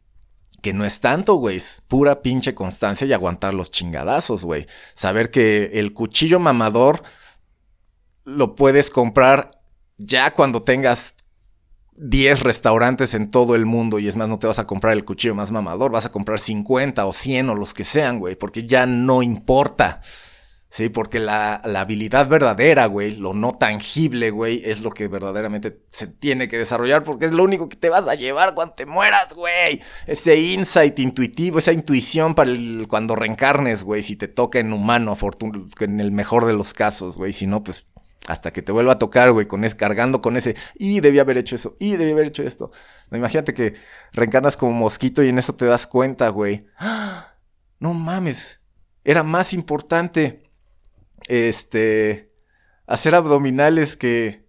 Que no es tanto, güey. Es pura pinche constancia y aguantar los chingadazos, güey. Saber que el cuchillo mamador lo puedes comprar ya cuando tengas 10 restaurantes en todo el mundo y es más, no te vas a comprar el cuchillo más mamador, vas a comprar 50 o 100 o los que sean, güey, porque ya no importa. Sí, porque la, habilidad verdadera, güey, lo no tangible, güey, es lo que verdaderamente se tiene que desarrollar porque es lo único que te vas a llevar cuando te mueras, güey. Ese insight intuitivo, esa intuición para cuando reencarnes, güey, si te toca en humano, en el mejor de los casos, güey, si no, pues hasta que te vuelva a tocar, güey, con es, cargando con ese, y debí haber hecho eso, y debí haber hecho esto. Imagínate que reencarnas como mosquito y en eso te das cuenta, güey. ¡Ah! No mames, era más importante este, hacer abdominales que,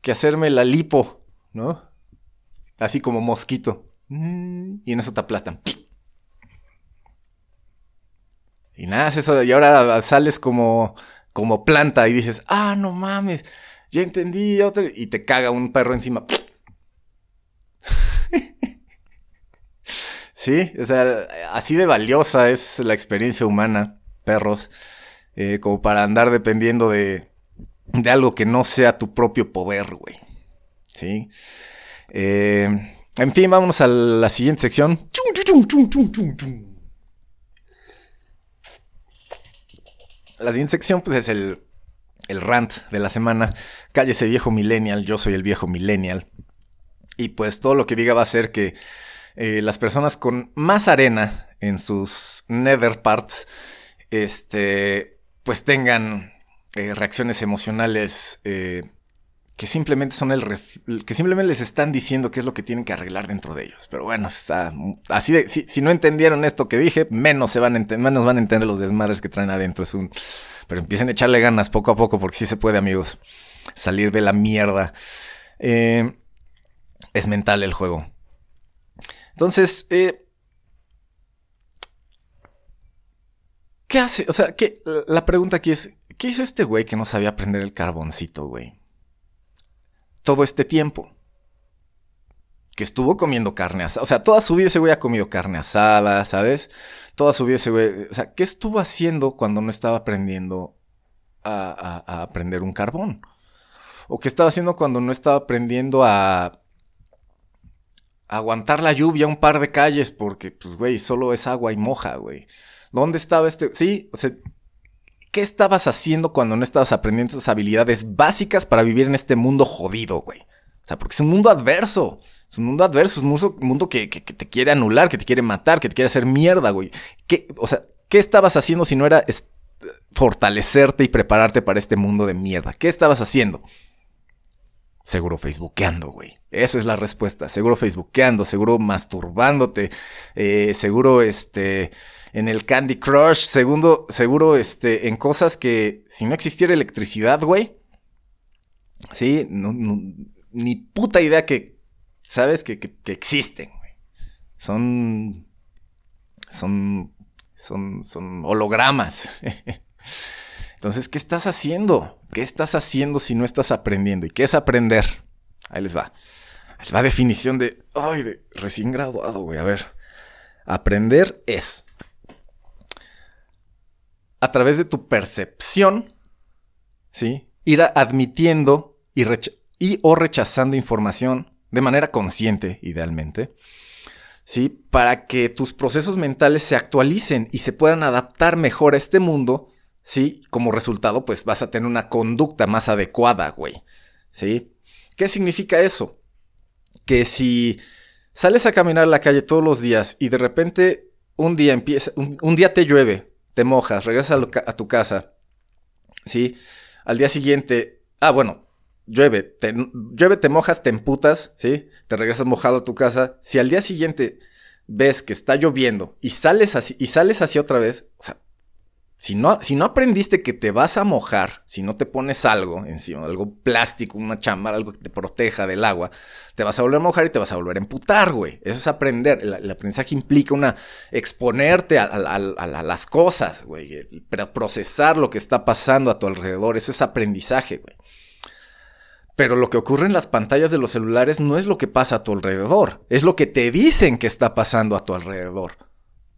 que hacerme la lipo, ¿no? Así como mosquito. Y en eso te aplastan. Y nada, eso, y ahora sales como, como planta y dices, ah, no mames, ya entendí, y te caga un perro encima. sí, o sea, así de valiosa es la experiencia humana, perros. Eh, como para andar dependiendo de, de algo que no sea tu propio poder, güey. ¿Sí? Eh, en fin, vámonos a la siguiente sección. La siguiente sección, pues, es el, el rant de la semana. Cállese viejo millennial, yo soy el viejo millennial. Y pues todo lo que diga va a ser que eh, las personas con más arena en sus nether parts, este, pues tengan eh, reacciones emocionales eh, que simplemente son el que simplemente les están diciendo qué es lo que tienen que arreglar dentro de ellos. Pero bueno, está así de si, no entendieron esto que dije, menos se van a menos van a entender los desmadres que traen adentro. Es un pero empiecen a echarle ganas poco a poco porque sí se puede, amigos, salir de la mierda. Eh, es mental el juego. Entonces, ¿Qué hace? O sea, que la pregunta aquí es, ¿qué hizo este güey que no sabía prender el carboncito, güey? Todo este tiempo. que estuvo comiendo carne asada. O sea, toda su vida ese güey ha comido carne asada, ¿sabes? Toda su vida ese güey. O sea, ¿qué estuvo haciendo cuando no estaba aprendiendo a, a aprender un carbón? ¿O qué estaba haciendo cuando no estaba aprendiendo a aguantar la lluvia un par de calles porque, pues, güey, solo es agua y moja, güey. ¿Dónde estaba este? Sí, o sea, ¿qué estabas haciendo cuando no estabas aprendiendo esas habilidades básicas para vivir en este mundo jodido, güey? O sea, porque es un mundo adverso. Es un mundo adverso, es un mundo, que, te quiere anular, que te quiere matar, que te quiere hacer mierda, güey. ¿Qué, o sea, ¿qué estabas haciendo si no era fortalecerte y prepararte para este mundo de mierda? ¿Qué estabas haciendo? Seguro facebookeando, güey. Esa es la respuesta. Seguro facebookeando, seguro masturbándote, eh, seguro este en el Candy Crush, seguro, seguro este en cosas que si no existiera electricidad, güey. Sí, ni puta idea que sabes que, que, existen. Son son son son hologramas. Entonces, ¿qué estás haciendo? ¿Qué estás haciendo si no estás aprendiendo? ¿Y qué es aprender? Ahí les va. Es la definición de, ay, de recién graduado, güey. A ver. Aprender es a través de tu percepción, ¿sí? Ir admitiendo y, o rechazando información de manera consciente, idealmente, ¿sí? Para que tus procesos mentales se actualicen y se puedan adaptar mejor a este mundo ¿sí? Como resultado, pues vas a tener una conducta más adecuada, güey, ¿sí? ¿Qué significa eso? Que si sales a caminar a la calle todos los días y de repente un día empieza, un, día te llueve, te mojas, regresas a, tu casa, ¿sí? Al día siguiente, ah, bueno, llueve, te, llueve, te mojas, te emputas, ¿sí? Te regresas mojado a tu casa. Si al día siguiente ves que está lloviendo y sales así, y sales así otra vez, o sea, si no, si no aprendiste que te vas a mojar, si no te pones algo encima, algo plástico, una chamba, algo que te proteja del agua, te vas a volver a mojar y te vas a volver a emputar, güey. Eso es aprender. El, aprendizaje implica una exponerte a, las cosas, güey. Pero procesar lo que está pasando a tu alrededor. Eso es aprendizaje, güey. Pero lo que ocurre en las pantallas de los celulares no es lo que pasa a tu alrededor, es lo que te dicen que está pasando a tu alrededor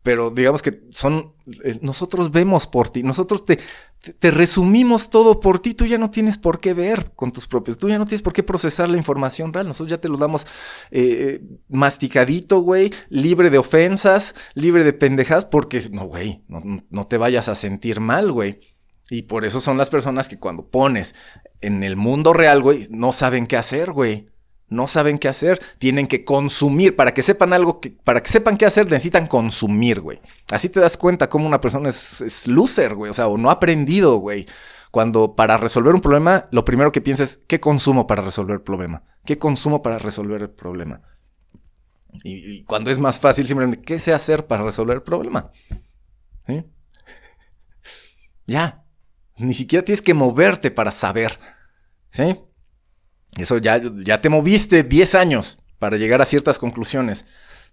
pero digamos que son, eh, nosotros vemos por ti, nosotros te, te, resumimos todo por ti, tú ya no tienes por qué ver con tus propios, tú ya no tienes por qué procesar la información real, nosotros ya te lo damos eh, masticadito, güey, libre de ofensas, libre de pendejadas, porque no, güey, no, no te vayas a sentir mal, güey. Y por eso son las personas que cuando pones en el mundo real, güey, no saben qué hacer, güey. No saben qué hacer, tienen que consumir. Para que sepan algo, que, para que sepan qué hacer, necesitan consumir, güey. Así te das cuenta cómo una persona es, es loser, güey. O sea, o no ha aprendido, güey. Cuando para resolver un problema, lo primero que piensas es, ¿qué consumo para resolver el problema? ¿Qué consumo para resolver el problema? Y, cuando es más fácil, simplemente, ¿qué sé hacer para resolver el problema? Ya. Ni siquiera tienes que moverte para saber. ¿Sí? Eso ya, ya te moviste 10 años para llegar a ciertas conclusiones.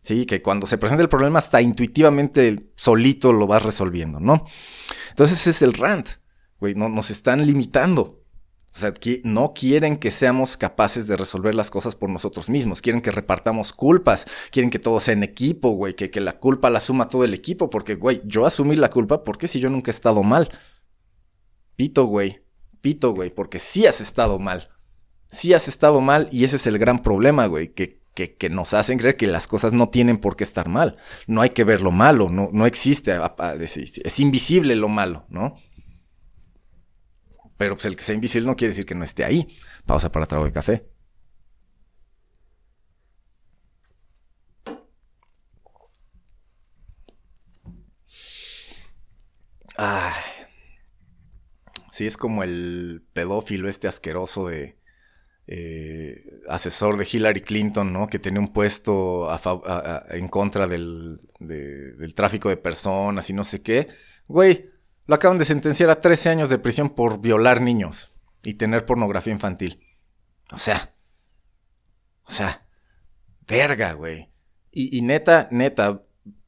Sí, que cuando se presenta el problema hasta intuitivamente solito lo vas resolviendo, ¿no? Entonces es el rant, güey, no, nos están limitando. O sea, que no quieren que seamos capaces de resolver las cosas por nosotros mismos. Quieren que repartamos culpas. Quieren que todo sea en equipo, güey. Que, que la culpa la suma todo el equipo. Porque, güey, yo asumí la culpa porque si yo nunca he estado mal. Pito, güey. Pito, güey. Porque sí has estado mal sí has estado mal y ese es el gran problema, güey, que, que, nos hacen creer que las cosas no tienen por qué estar mal. No hay que ver lo malo, no, no existe, es invisible lo malo, ¿no? Pero pues el que sea invisible no quiere decir que no esté ahí. Pausa para trago de café. Ay. Sí, es como el pedófilo este asqueroso de eh, asesor de Hillary Clinton, ¿no? Que tenía un puesto en contra del, del, tráfico de personas y no sé qué. Güey, lo acaban de sentenciar a 13 años de prisión por violar niños y tener pornografía infantil. O sea, o sea, verga, güey. Y, y neta, neta,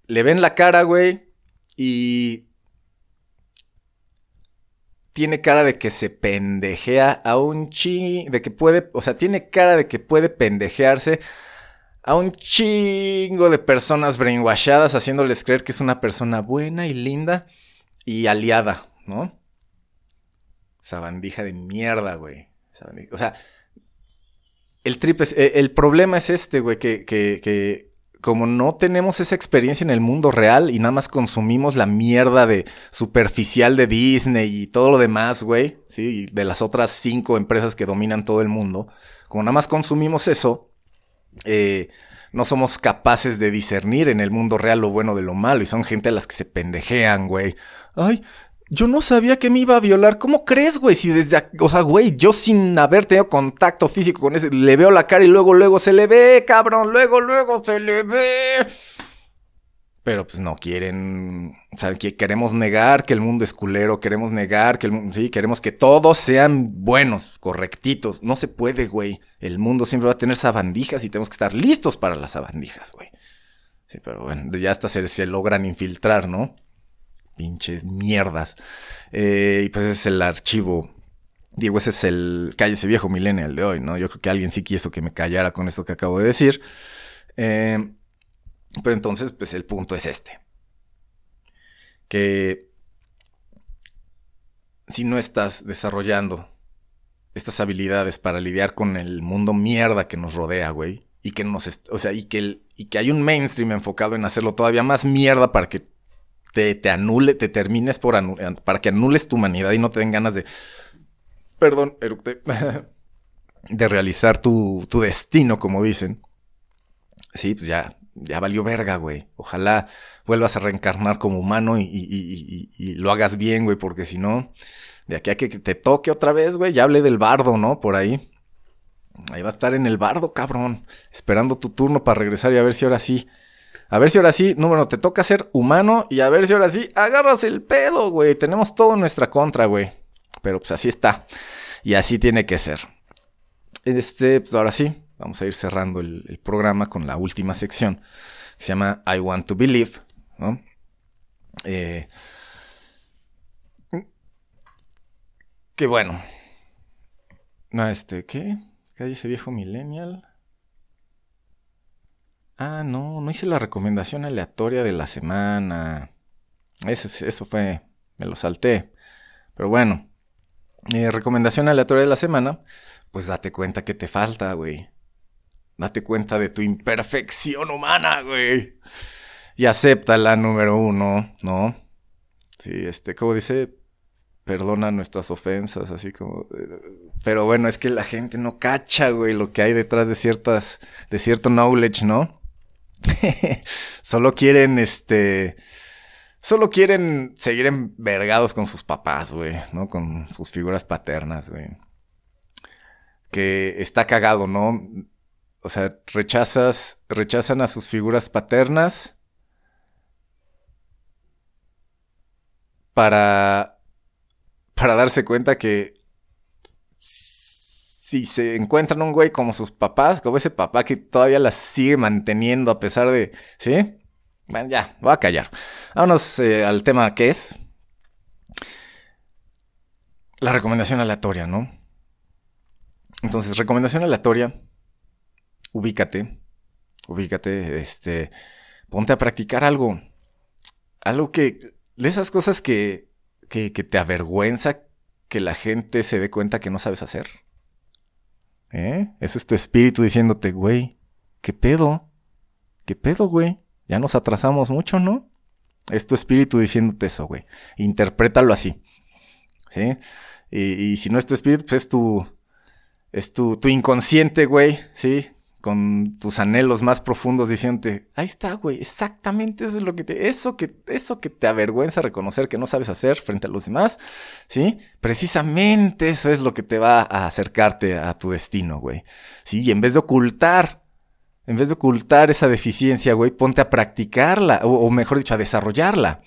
le ven la cara, güey, y tiene cara de que se pendejea a un chi, de que puede, o sea, tiene cara de que puede pendejearse a un chingo de personas brainwashadas haciéndoles creer que es una persona buena y linda y aliada, ¿no? Sabandija de mierda, güey. O sea, el trip es, eh, el problema es este, güey, que, que, que como no tenemos esa experiencia en el mundo real y nada más consumimos la mierda de superficial de Disney y todo lo demás, güey, ¿sí? De las otras cinco empresas que dominan todo el mundo, como nada más consumimos eso, eh, no somos capaces de discernir en el mundo real lo bueno de lo malo y son gente a las que se pendejean, güey. Ay, yo no sabía que me iba a violar. ¿Cómo crees, güey? Si desde... O sea, güey, yo sin haber tenido contacto físico con ese... Le veo la cara y luego, luego se le ve, cabrón. Luego, luego se le ve. Pero pues no quieren... O sea, que queremos negar que el mundo es culero. Queremos negar que el mundo... Sí, queremos que todos sean buenos, correctitos. No se puede, güey. El mundo siempre va a tener sabandijas y tenemos que estar listos para las sabandijas, güey. Sí, pero bueno, ya hasta se, se logran infiltrar, ¿no? Pinches mierdas. Eh, y pues ese es el archivo. Digo, ese es el ese viejo millennial de hoy, ¿no? Yo creo que alguien sí quiso que me callara con esto que acabo de decir. Eh, pero entonces, pues el punto es este. Que si no estás desarrollando estas habilidades para lidiar con el mundo mierda que nos rodea, güey, y que nos, o sea, y que, y que hay un mainstream enfocado en hacerlo todavía más mierda para que te, anule, te termines por para que anules tu humanidad y no te den ganas de, perdón, de realizar tu, destino, como dicen. Sí, pues ya, ya valió verga, güey. Ojalá vuelvas a reencarnar como humano y, y, lo hagas bien, güey, porque si no, de aquí a que te toque otra vez, güey, ya hablé del bardo, ¿no? Por ahí. Ahí va a estar en el bardo, cabrón. Esperando tu turno para regresar y a ver si ahora sí a ver si ahora sí, número, te toca ser humano y a ver si ahora sí agarras el pedo, güey. Tenemos todo en nuestra contra, güey. Pero pues así está. Y así tiene que ser. Este, pues ahora sí, vamos a ir cerrando el, programa con la última sección. Que se llama I Want to Believe, ¿no? Eh, que bueno. No, este, ¿qué? ¿Qué ese viejo millennial? Ah, no, no hice la recomendación aleatoria de la semana. Eso, fue, me lo salté. Pero bueno, mi recomendación aleatoria de la semana, pues date cuenta que te falta, güey. Date cuenta de tu imperfección humana, güey. Y acepta la número uno, ¿no? Sí, este, como dice, perdona nuestras ofensas, así como... Pero bueno, es que la gente no cacha, güey, lo que hay detrás de ciertas, de cierto knowledge, ¿no? solo quieren, este... Solo quieren seguir envergados con sus papás, güey, ¿no? Con sus figuras paternas, güey. Que está cagado, ¿no? O sea, rechazas, rechazan a sus figuras paternas para, para darse cuenta que si se encuentran un güey como sus papás, como ese papá que todavía las sigue manteniendo a pesar de... ¿Sí? Bueno, ya, voy a callar. Vámonos eh, al tema que es la recomendación aleatoria, ¿no? Entonces, recomendación aleatoria, ubícate, ubícate, este, ponte a practicar algo, algo que, de esas cosas que, que, que te avergüenza que la gente se dé cuenta que no sabes hacer. ¿Eh? Ese es tu espíritu diciéndote, güey, ¿qué pedo? ¿Qué pedo, güey? Ya nos atrasamos mucho, ¿no? Es tu espíritu diciéndote eso, güey. Interprétalo así. ¿Sí? Y, si no es tu espíritu, pues es tu. Es tu, tu inconsciente, güey. ¿Sí? Con tus anhelos más profundos diciéndote, ahí está, güey, exactamente eso es lo que te, eso que, eso que te avergüenza reconocer que no sabes hacer frente a los demás, ¿sí? Precisamente eso es lo que te va a acercarte a tu destino, güey, ¿sí? Y en vez de ocultar, en vez de ocultar esa deficiencia, güey, ponte a practicarla, o mejor dicho, a desarrollarla.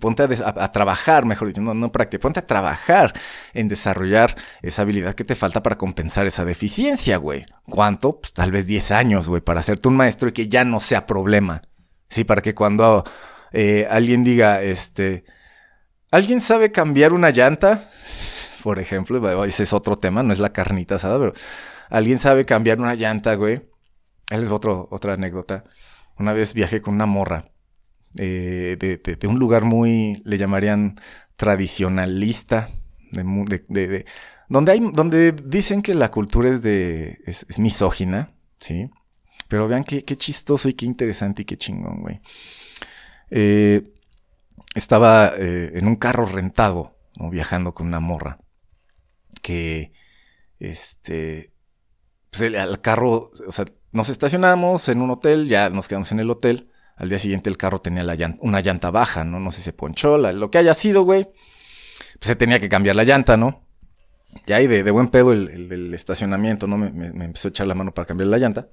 Ponte a, trabajar, mejor dicho, no, no ponte a trabajar en desarrollar esa habilidad que te falta para compensar esa deficiencia, güey. ¿Cuánto? Pues tal vez 10 años, güey, para hacerte un maestro y que ya no sea problema. Sí, para que cuando eh, alguien diga, este, ¿alguien sabe cambiar una llanta? Por ejemplo, ese es otro tema, no es la carnita asada, pero alguien sabe cambiar una llanta, güey. Les va otro- otra anécdota. Una vez viajé con una morra eh, de, un lugar muy, le llamarían tradicionalista, donde, hay, donde dicen que la cultura es, de, es, misógina, ¿sí? Pero vean qué, qué chistoso y qué interesante y qué chingón, güey. Eh, estaba eh, en un carro rentado, viajando con una morra, que, este, pues el, carro, o sea, nos estacionamos en un hotel, ya nos quedamos en el hotel. Al día siguiente el carro tenía una llanta baja, ¿no? No sé se ponchó, lo que haya sido, güey. Pues se tenía que cambiar la llanta, ¿no? Y ahí de, buen pedo el, el estacionamiento, ¿no? Me, empezó a echar la mano para cambiar la llanta.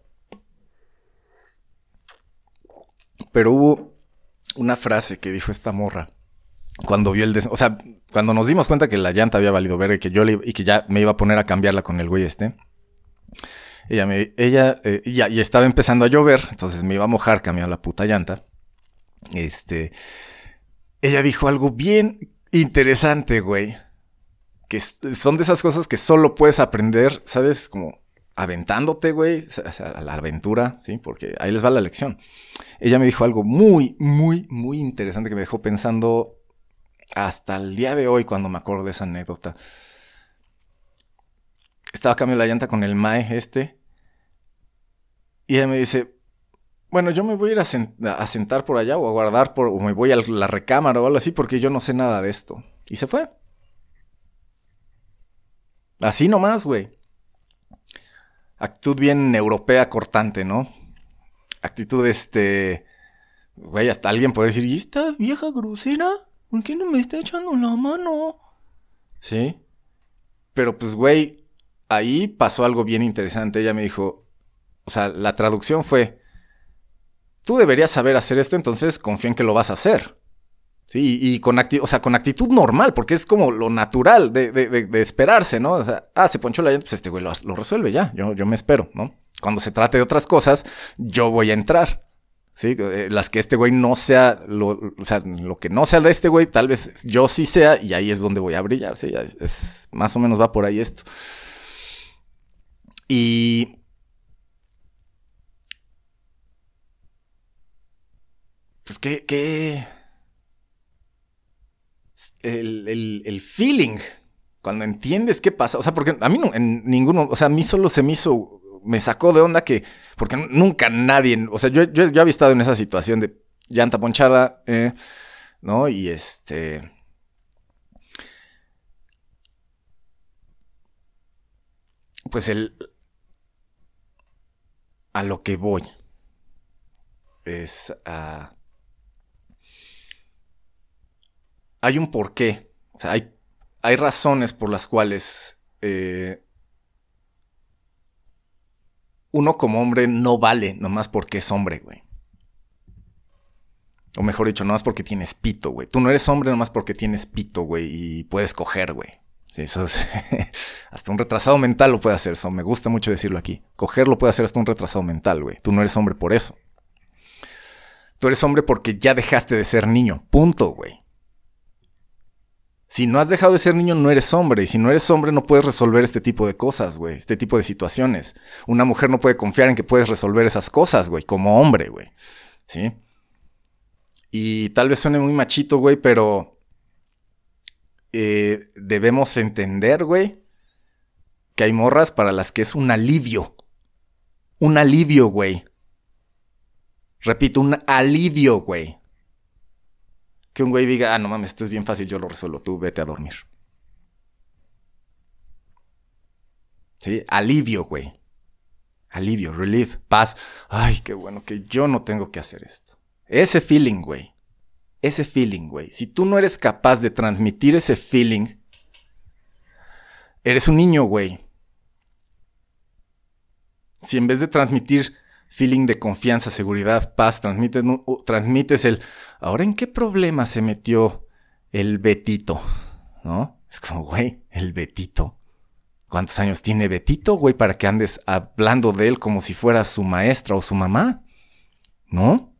Pero hubo una frase que dijo esta morra cuando vio el... des- O sea, cuando nos dimos cuenta que la llanta había valido ver y que yo y que ya me iba a poner a cambiarla con el güey este. Ella me, ella, eh, y estaba empezando a llover, entonces me iba a mojar cambiando la puta llanta. Este, ella dijo algo bien interesante, güey. Que son de esas cosas que solo puedes aprender, ¿sabes? Como aventándote, güey, a la aventura, ¿sí? Porque ahí les va la lección. Ella me dijo algo muy, muy, muy interesante que me dejó pensando hasta el día de hoy cuando me acuerdo de esa anécdota. Estaba cambiando la llanta con el Mae este. Y ella me dice, bueno, yo me voy a ir a, sen- a sentar por allá o a guardar por, o me voy a la recámara o algo así porque yo no sé nada de esto. Y se fue. Así nomás, güey. Actitud bien europea cortante, ¿no? Actitud este... Güey, hasta alguien podría decir, ¿y esta vieja grosera? ¿Por qué no me está echando la mano? Sí. Pero pues, güey, ahí pasó algo bien interesante. Ella me dijo, o sea, la traducción fue, tú deberías saber hacer esto, entonces confía en que lo vas a hacer. Sí, y con, acti- o sea, con actitud normal, porque es como lo natural de, esperarse, ¿no? O sea, ah, se ponchó la llanta, pues este güey lo, resuelve ya, yo, yo me espero, ¿no? Cuando se trate de otras cosas, yo voy a entrar. Sí, Eh, las que este güey no sea, lo, o sea, lo que no sea de este güey, tal vez yo sí sea, y ahí es donde voy a brillar, sí, es- más o menos va por ahí esto. Y pues qué, qué, el, el- el feeling, cuando entiendes qué pasa, o sea, porque a mí no, en ninguno, o sea, a mí solo se me hizo, me sacó de onda que, porque nunca nadie, o sea, yo, yo, yo había estado en esa situación de llanta ponchada, eh, ¿no? Y este... Pues el... A lo que voy es a... Hay un porqué, o sea, hay, hay razones por las cuales eh, uno como hombre no vale nomás porque es hombre, güey. O mejor dicho, nomás porque tienes pito, güey. Tú no eres hombre nomás porque tienes pito, güey, y puedes coger, güey. Hasta un retrasado mental lo puede hacer eso. Me gusta mucho decirlo aquí. Coger lo puede hacer hasta un retrasado mental, güey. Tú no eres hombre por eso. Tú eres hombre porque ya dejaste de ser niño. Punto, güey. Si no has dejado de ser niño, no eres hombre. Y si no eres hombre, no puedes resolver este tipo de cosas, güey. Este tipo de situaciones. Una mujer no puede confiar en que puedes resolver esas cosas, güey. Como hombre, güey. ¿Sí? Y tal vez suene muy machito, güey, pero... eh, debemos entender, güey, que hay morras para las que es un alivio. Un alivio, güey. Repito, un alivio, güey. Que un güey diga, ah, no mames, esto es bien fácil, yo lo resuelvo, tú vete a dormir. ¿Sí? Alivio, güey. Alivio, relief, paz. Ay, qué bueno que yo no tengo que hacer esto. Ese feeling, güey. Ese feeling, güey. Si tú no eres capaz de transmitir ese feeling, eres un niño, güey. Si en vez de transmitir feeling de confianza, seguridad, paz, transmites, transmites el, ahora en qué problema se metió el Betito, ¿no? Es como, güey, el Betito. ¿Cuántos años tiene Betito, güey, para que andes hablando de él como si fuera su maestra o su mamá? ¿No?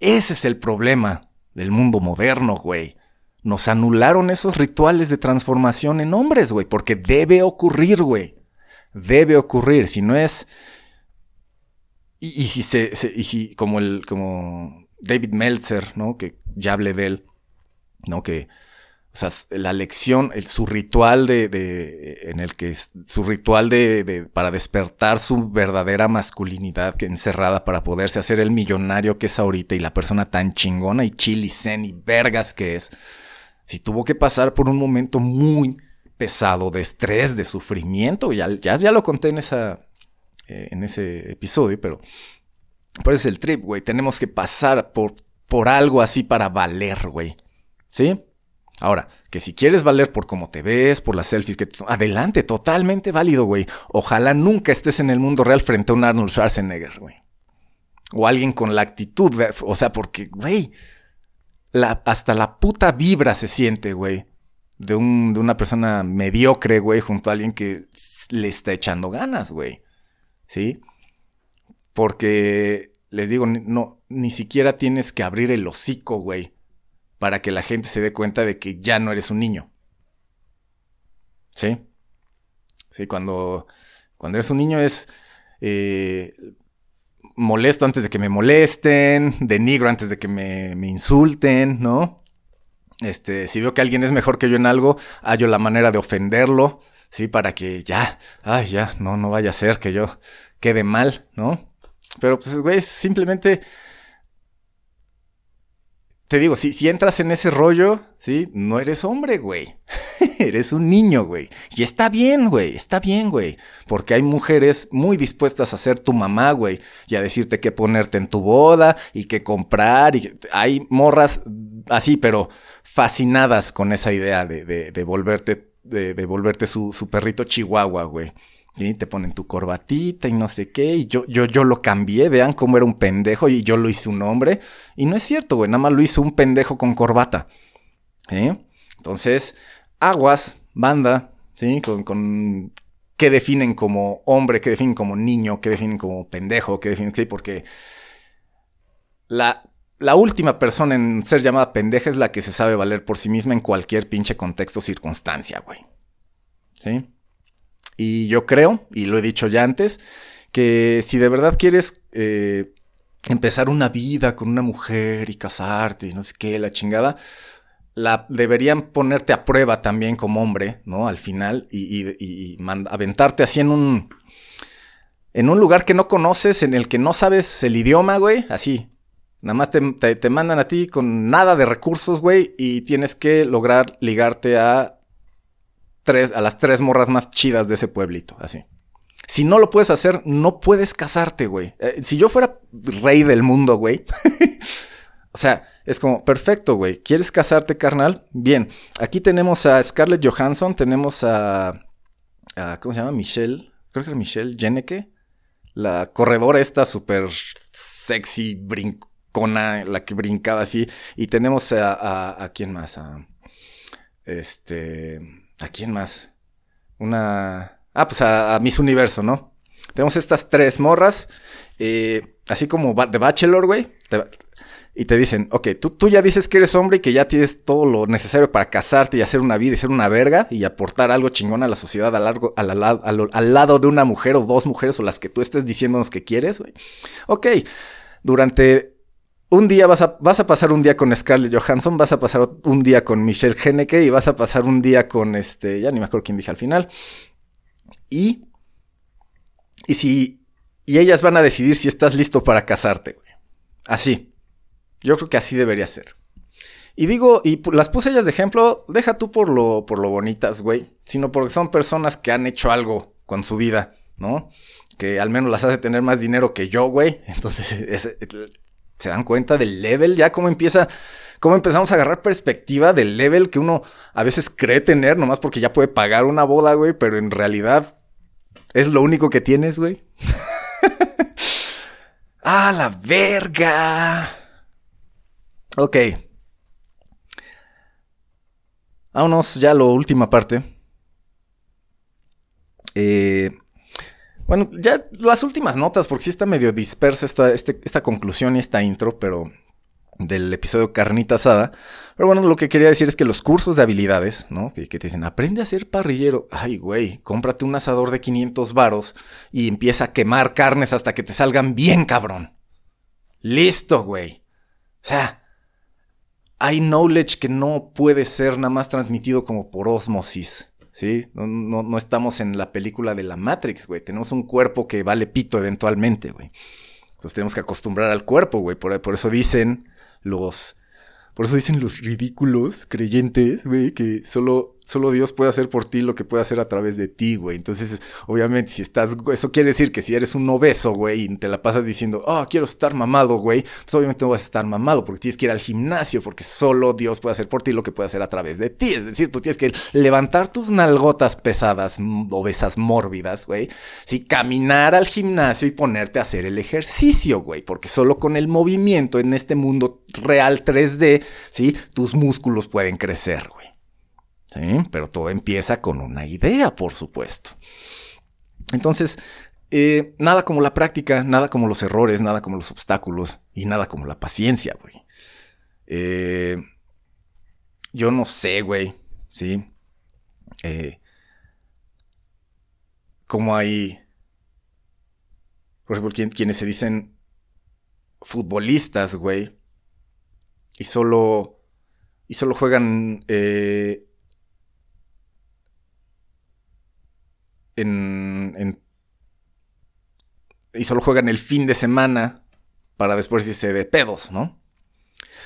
Ese es el problema del mundo moderno, güey. Nos anularon esos rituales de transformación en hombres, güey, porque debe ocurrir, güey. Debe ocurrir. Si no es y, si se, y si como el, como David Meltzer, ¿no? Que ya hablé de él, ¿no? Que, o sea, la lección, el, su ritual de, en el que, su ritual de, para despertar su verdadera masculinidad que encerrada para poderse hacer el millonario que es ahorita y la persona tan chingona y chili, zen y vergas que es, si tuvo que pasar por un momento muy pesado de estrés, de sufrimiento, ya, ya, ya lo conté en eh, en ese episodio, pero por eso es el trip, güey. Tenemos que pasar por, por algo así para valer, güey. ¿Sí? Ahora, que si quieres valer por cómo te ves, por las selfies que... Adelante, totalmente válido, güey. Ojalá nunca estés en el mundo real frente a un Arnold Schwarzenegger, güey. O alguien con la actitud, o sea, porque, güey, hasta la puta vibra se siente, güey. De, un, de una persona mediocre, güey, junto a alguien que le está echando ganas, güey. ¿Sí? Porque, les digo, no, ni siquiera tienes que abrir el hocico, güey, para que la gente se dé cuenta de que ya no eres un niño. ¿Sí? Sí, cuando, cuando eres un niño es eh, molesto antes de que me molesten, denigro antes de que me, me, insulten, ¿no? Este, si veo que alguien es mejor que yo en algo, hallo la manera de ofenderlo, ¿sí? Para que ya, ay, ya, no, no vaya a ser que yo quede mal, ¿no? Pero pues, güey, simplemente... Te digo, si, si entras en ese rollo, ¿sí? No eres hombre, güey. eres un niño, güey. Y está bien, güey. Está bien, güey. Porque hay mujeres muy dispuestas a ser tu mamá, güey. Y a decirte qué ponerte en tu boda y qué comprar. Y hay morras así, pero fascinadas con esa idea de, de, volverte, de, de volverte su, su perrito chihuahua, güey. Y te ponen tu corbatita y no sé qué. Y yo, yo, yo lo cambié, vean cómo era un pendejo y yo lo hice un hombre. Y no es cierto, güey, nada más lo hizo un pendejo con corbata. Entonces, aguas, banda, ¿sí? Con, con qué definen como hombre, qué definen como niño, qué definen como pendejo, qué definen, sí, porque la, la última persona en ser llamada pendeja es la que se sabe valer por sí misma en cualquier pinche contexto o circunstancia, güey. ¿Sí? Y yo creo, y lo he dicho ya antes, que si de verdad quieres eh, empezar una vida con una mujer y casarte y no sé qué, la chingada, la, deberían ponerte a prueba también como hombre, ¿no? Al final, y, y, aventarte así en un, en un lugar que no conoces, en el que no sabes el idioma, güey, así. Nada más te, te mandan a ti con nada de recursos, güey, y tienes que lograr ligarte a a las tres morras más chidas de ese pueblito, así. Si no lo puedes hacer, no puedes casarte, güey. Eh, si yo fuera rey del mundo, güey. o sea, es como, perfecto, güey. ¿Quieres casarte, carnal? Bien. Aquí tenemos a Scarlett Johansson, tenemos a, ¿cómo se llama? Michelle, creo que es Michelle Jeneke. La corredora esta súper sexy, brincona, la que brincaba así. Y tenemos a, a ¿quién más? A, este... ¿A quién más? Una... Ah, pues a, Miss Universo, ¿no? Tenemos estas tres morras, eh, así como de Bachelor, güey. Y te dicen, ok, tú, tú ya dices que eres hombre y que ya tienes todo lo necesario para casarte y hacer una vida y ser una verga y aportar algo chingón a la sociedad a largo, al, al lado de una mujer o dos mujeres o las que tú estés diciéndonos que quieres, güey. Ok, durante un día vas a, vas a pasar un día con Scarlett Johansson, vas a pasar un día con Michelle Heneke y vas a pasar un día con este, ya ni me acuerdo quién dije al final. Y, y si, y ellas van a decidir si estás listo para casarte, güey. Así. Yo creo que así debería ser. Y digo, y las puse ellas de ejemplo, deja tú por lo, por lo bonitas, güey, sino porque son personas que han hecho algo con su vida, ¿no? Que al menos las hace tener más dinero que yo, güey. Entonces, es, se dan cuenta del level, ya cómo empieza, cómo empezamos a agarrar perspectiva del level que uno a veces cree tener, nomás porque ya puede pagar una boda, güey, pero en realidad es lo único que tienes, güey. ¡Ah, la verga! Ok. Vámonos ya a la última parte. Eh, bueno, ya las últimas notas, porque sí está medio dispersa esta, este, esta conclusión y esta intro, pero del episodio Carnita Asada. Pero bueno, lo que quería decir es que los cursos de habilidades, ¿no? Que, te dicen, aprende a ser parrillero. Ay, güey, cómprate un asador de 500 varos y empieza a quemar carnes hasta que te salgan bien, cabrón. Listo, güey. O sea, hay knowledge que no puede ser nada más transmitido como por osmosis. ¿Sí? No, no, estamos en la película de la Matrix, güey. Tenemos un cuerpo que vale pito eventualmente, güey. Entonces tenemos que acostumbrar al cuerpo, güey. Por eso dicen los. Por eso dicen los ridículos creyentes, güey, que solo solo Dios puede hacer por ti lo que puede hacer a través de ti, güey. Entonces, obviamente, si estás, eso quiere decir que si eres un obeso, güey, y te la pasas diciendo, oh, quiero estar mamado, güey, pues obviamente no vas a estar mamado porque tienes que ir al gimnasio, porque solo Dios puede hacer por ti lo que puede hacer a través de ti. Es decir, tú tienes que levantar tus nalgotas pesadas, obesas, mórbidas, güey, sí, caminar al gimnasio y ponerte a hacer el ejercicio, güey, porque solo con el movimiento en este mundo real 3D, sí, tus músculos pueden crecer, güey. Pero todo empieza con una idea, por supuesto. Entonces, eh, nada como la práctica, nada como los errores, nada como los obstáculos y nada como la paciencia, güey. Eh, yo no sé, güey, ¿sí? Eh, cómo hay, por ejemplo, quienes se dicen futbolistas, güey, y solo, y solo juegan en, y solo juegan el fin de semana para después irse de pedos, ¿no?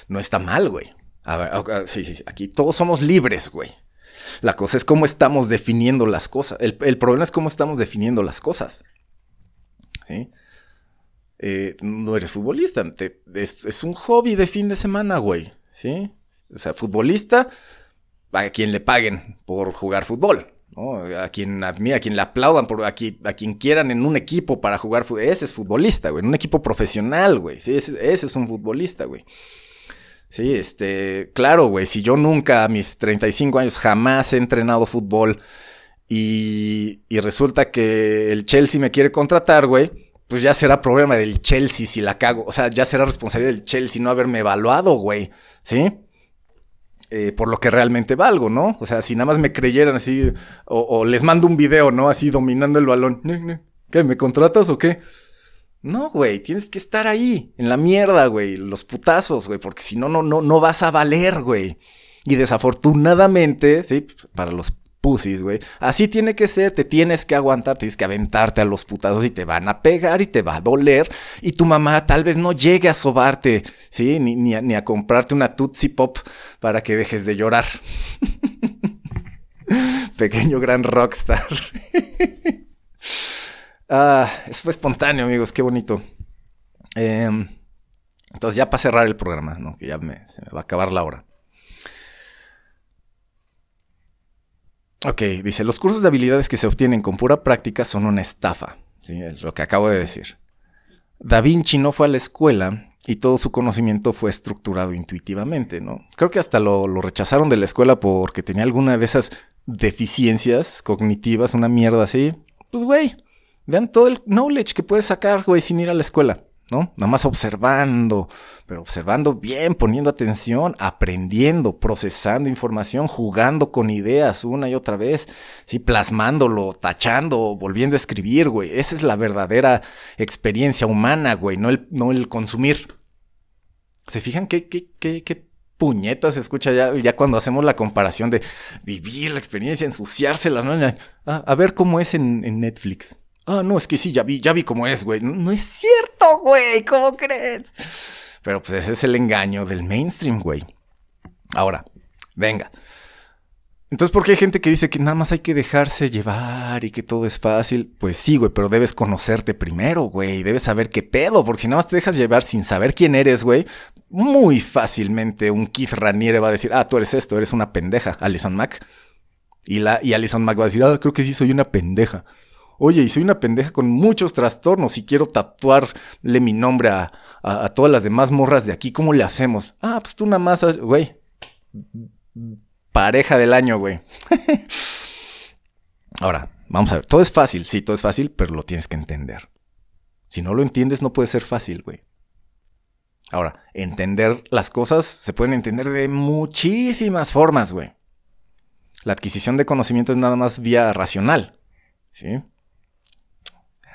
No está mal, güey. A ver, sí, sí, aquí todos somos libres, güey. La cosa es cómo estamos definiendo las cosas. El, problema es cómo estamos definiendo las cosas. ¿Sí? Eh, no eres futbolista. es, es, un hobby de fin de semana, güey. ¿Sí? O sea, futbolista, a quien le paguen por jugar fútbol. A quien admira, a quien le aplaudan, por, a, quien, a quien quieran en un equipo para jugar. Ese es futbolista, güey. En un equipo profesional, güey. Ese, es un futbolista, güey. Sí, este, claro, güey. Si yo nunca a mis 35 años jamás he entrenado fútbol y, y resulta que el Chelsea me quiere contratar, güey, pues ya será problema del Chelsea si la cago. O sea, ya será responsabilidad del Chelsea no haberme evaluado, güey. ¿Sí? Eh, por lo que realmente valgo, ¿no? O sea, si nada más me creyeran así, o, les mando un video, ¿no? Así dominando el balón. ¿Qué? ¿Me contratas o qué? No, güey, tienes que estar ahí, en la mierda, güey, los putazos, güey, porque si no, no, no, no vas a valer, güey. Y desafortunadamente, sí, para los pussies, güey. Así tiene que ser, te tienes que aguantar, tienes que aventarte a los putados y te van a pegar y te va a doler. Y tu mamá tal vez no llegue a sobarte, ¿sí? Ni, a, ni a comprarte una Tootsie Pop para que dejes de llorar. Pequeño gran rockstar. ah, eso fue espontáneo, amigos, qué bonito. Em, entonces, ya para cerrar el programa, ¿no? Que ya se me va a acabar la hora. Ok, dice, los cursos de habilidades que se obtienen con pura práctica son una estafa. ¿sí? Es lo que acabo de decir. Da Vinci no fue a la escuela y todo su conocimiento fue estructurado intuitivamente, ¿no? Creo que hasta lo, lo rechazaron de la escuela porque tenía alguna de esas deficiencias cognitivas, una mierda así. Pues, güey, vean todo el knowledge que puedes sacar, güey, sin ir a la escuela. ¿No? Nada más observando, pero observando bien, poniendo atención, aprendiendo, procesando información, jugando con ideas una y otra vez, sí, plasmándolo, tachando, volviendo a escribir, güey. Esa es la verdadera experiencia humana, güey, no el, no el consumir. ¿Se fijan qué, qué, qué, qué puñetas se escucha ya, ya cuando hacemos la comparación de vivir la experiencia, ensuciárselas, ¿no? Ah, a ver cómo es en, en Netflix. Ah, no, es que sí, ya vi, ya vi cómo es, güey. No, es cierto, güey, ¿cómo crees? Pero pues ese es el engaño del mainstream, güey. Ahora, venga. Entonces, ¿por qué hay gente que dice que nada más hay que dejarse llevar y que todo es fácil? Pues sí, güey, pero debes conocerte primero, güey. Debes saber qué pedo, porque si nada más te dejas llevar sin saber quién eres, güey, muy fácilmente un Keith Raniere va a decir, ah, tú eres esto, eres una pendeja, Alison Mack. Y, la, y Alison Mack va a decir, ah, creo que sí soy una pendeja. Oye, y soy una pendeja con muchos trastornos y quiero tatuarle mi nombre a, todas las demás morras de aquí. ¿Cómo le hacemos? Ah, pues tú nada más, güey. Pareja del año, güey. Ahora, vamos a ver. Todo es fácil, sí, todo es fácil, pero lo tienes que entender. Si no lo entiendes, no puede ser fácil, güey. Ahora, entender las cosas se pueden entender de muchísimas formas, güey. La adquisición de conocimiento es nada más vía racional. ¿Sí?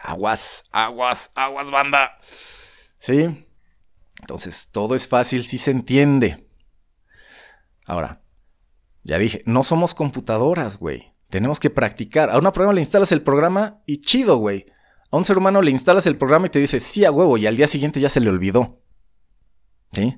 Aguas, aguas, aguas, banda. ¿Sí? Entonces, todo es fácil si se entiende. Ahora, ya dije, no somos computadoras, güey. Tenemos que practicar. A una prueba le instalas el programa y chido, güey. A un ser humano le instalas el programa y te dice sí a huevo y al día siguiente ya se le olvidó. ¿Sí?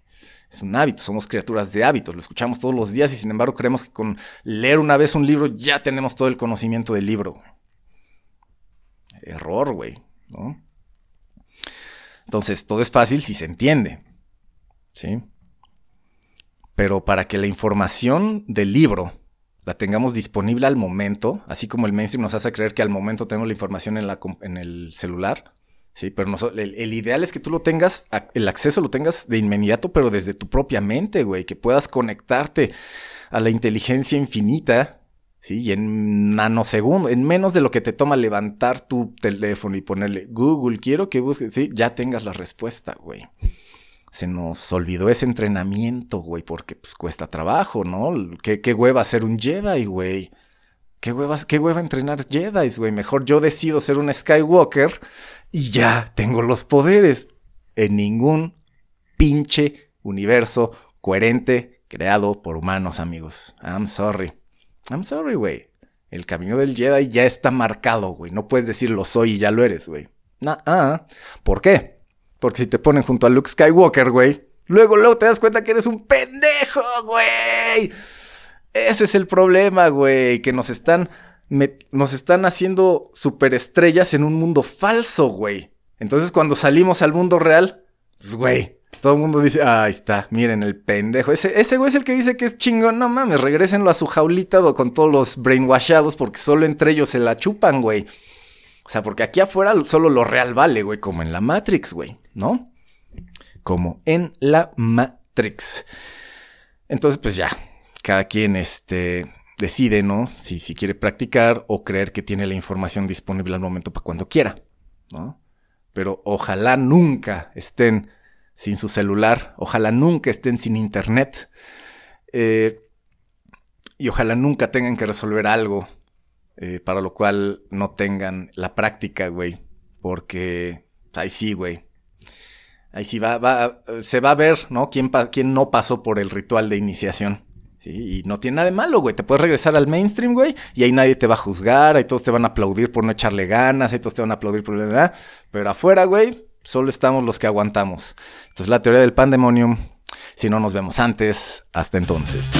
Es un hábito, somos criaturas de hábitos, lo escuchamos todos los días y sin embargo creemos que con leer una vez un libro ya tenemos todo el conocimiento del libro. Error, güey, ¿no? Entonces, todo es fácil si se entiende, ¿sí? Pero para que la información del libro la tengamos disponible al momento, así como el mainstream nos hace creer que al momento tengo la información en el celular, Sí, pero el, ideal es que tú lo tengas, el acceso lo tengas de inmediato, pero desde tu propia mente, güey, que puedas conectarte a la inteligencia infinita, sí, y en nanosegundos, en menos de lo que te toma levantar tu teléfono y ponerle Google, quiero que busques, sí, ya tengas la respuesta, güey. Se nos olvidó ese entrenamiento, güey, porque pues cuesta trabajo, ¿no? ¿Qué, qué hueva ser un Jedi, güey? ¿Qué qué hueva entrenar Jedi, güey? Mejor yo decido ser un Skywalker y ya tengo los poderes. En ningún pinche universo coherente creado por humanos, amigos. I'm sorry. I'm sorry, güey. El camino del Jedi ya está marcado, güey. No puedes decir lo soy y ya lo eres, güey. Nah, ah. ¿Por qué? Porque si te ponen junto a Luke Skywalker, güey, luego, luego te das cuenta que eres un pendejo, güey. Ese es el problema, güey. Que nos están nos están haciendo superestrellas en un mundo falso, güey. Entonces cuando salimos al mundo real, pues, güey, todo el mundo dice, ahí está, miren el pendejo. Ese, ese güey es el que dice que es chingón. No mames, regrésenlo a su jaulita con todos los brainwashados porque solo entre ellos se la chupan, güey. O sea, porque aquí afuera solo lo real vale, güey, como en la Matrix, güey, ¿no? Como en la Matrix. Entonces, pues ya, cada quien, este, decide, ¿no? Si, si quiere practicar o creer que tiene la información disponible al momento para cuando quiera, ¿no? Pero ojalá nunca estén sin su celular, ojalá nunca estén sin internet. Eh, y ojalá nunca tengan que resolver algo eh, para lo cual no tengan la práctica, güey. Porque ahí sí, güey. Ahí sí va, va, se va a ver, ¿no? ¿Quién, quién no pasó por el ritual de iniciación. Sí, y no tiene nada de malo, güey. Te puedes regresar al mainstream, güey, y ahí nadie te va a juzgar, ahí todos te van a aplaudir por no echarle ganas, ahí todos te van a aplaudir por... nada. Pero afuera, güey, solo estamos los que aguantamos. Entonces, la teoría del pandemonium, si no nos vemos antes, hasta entonces.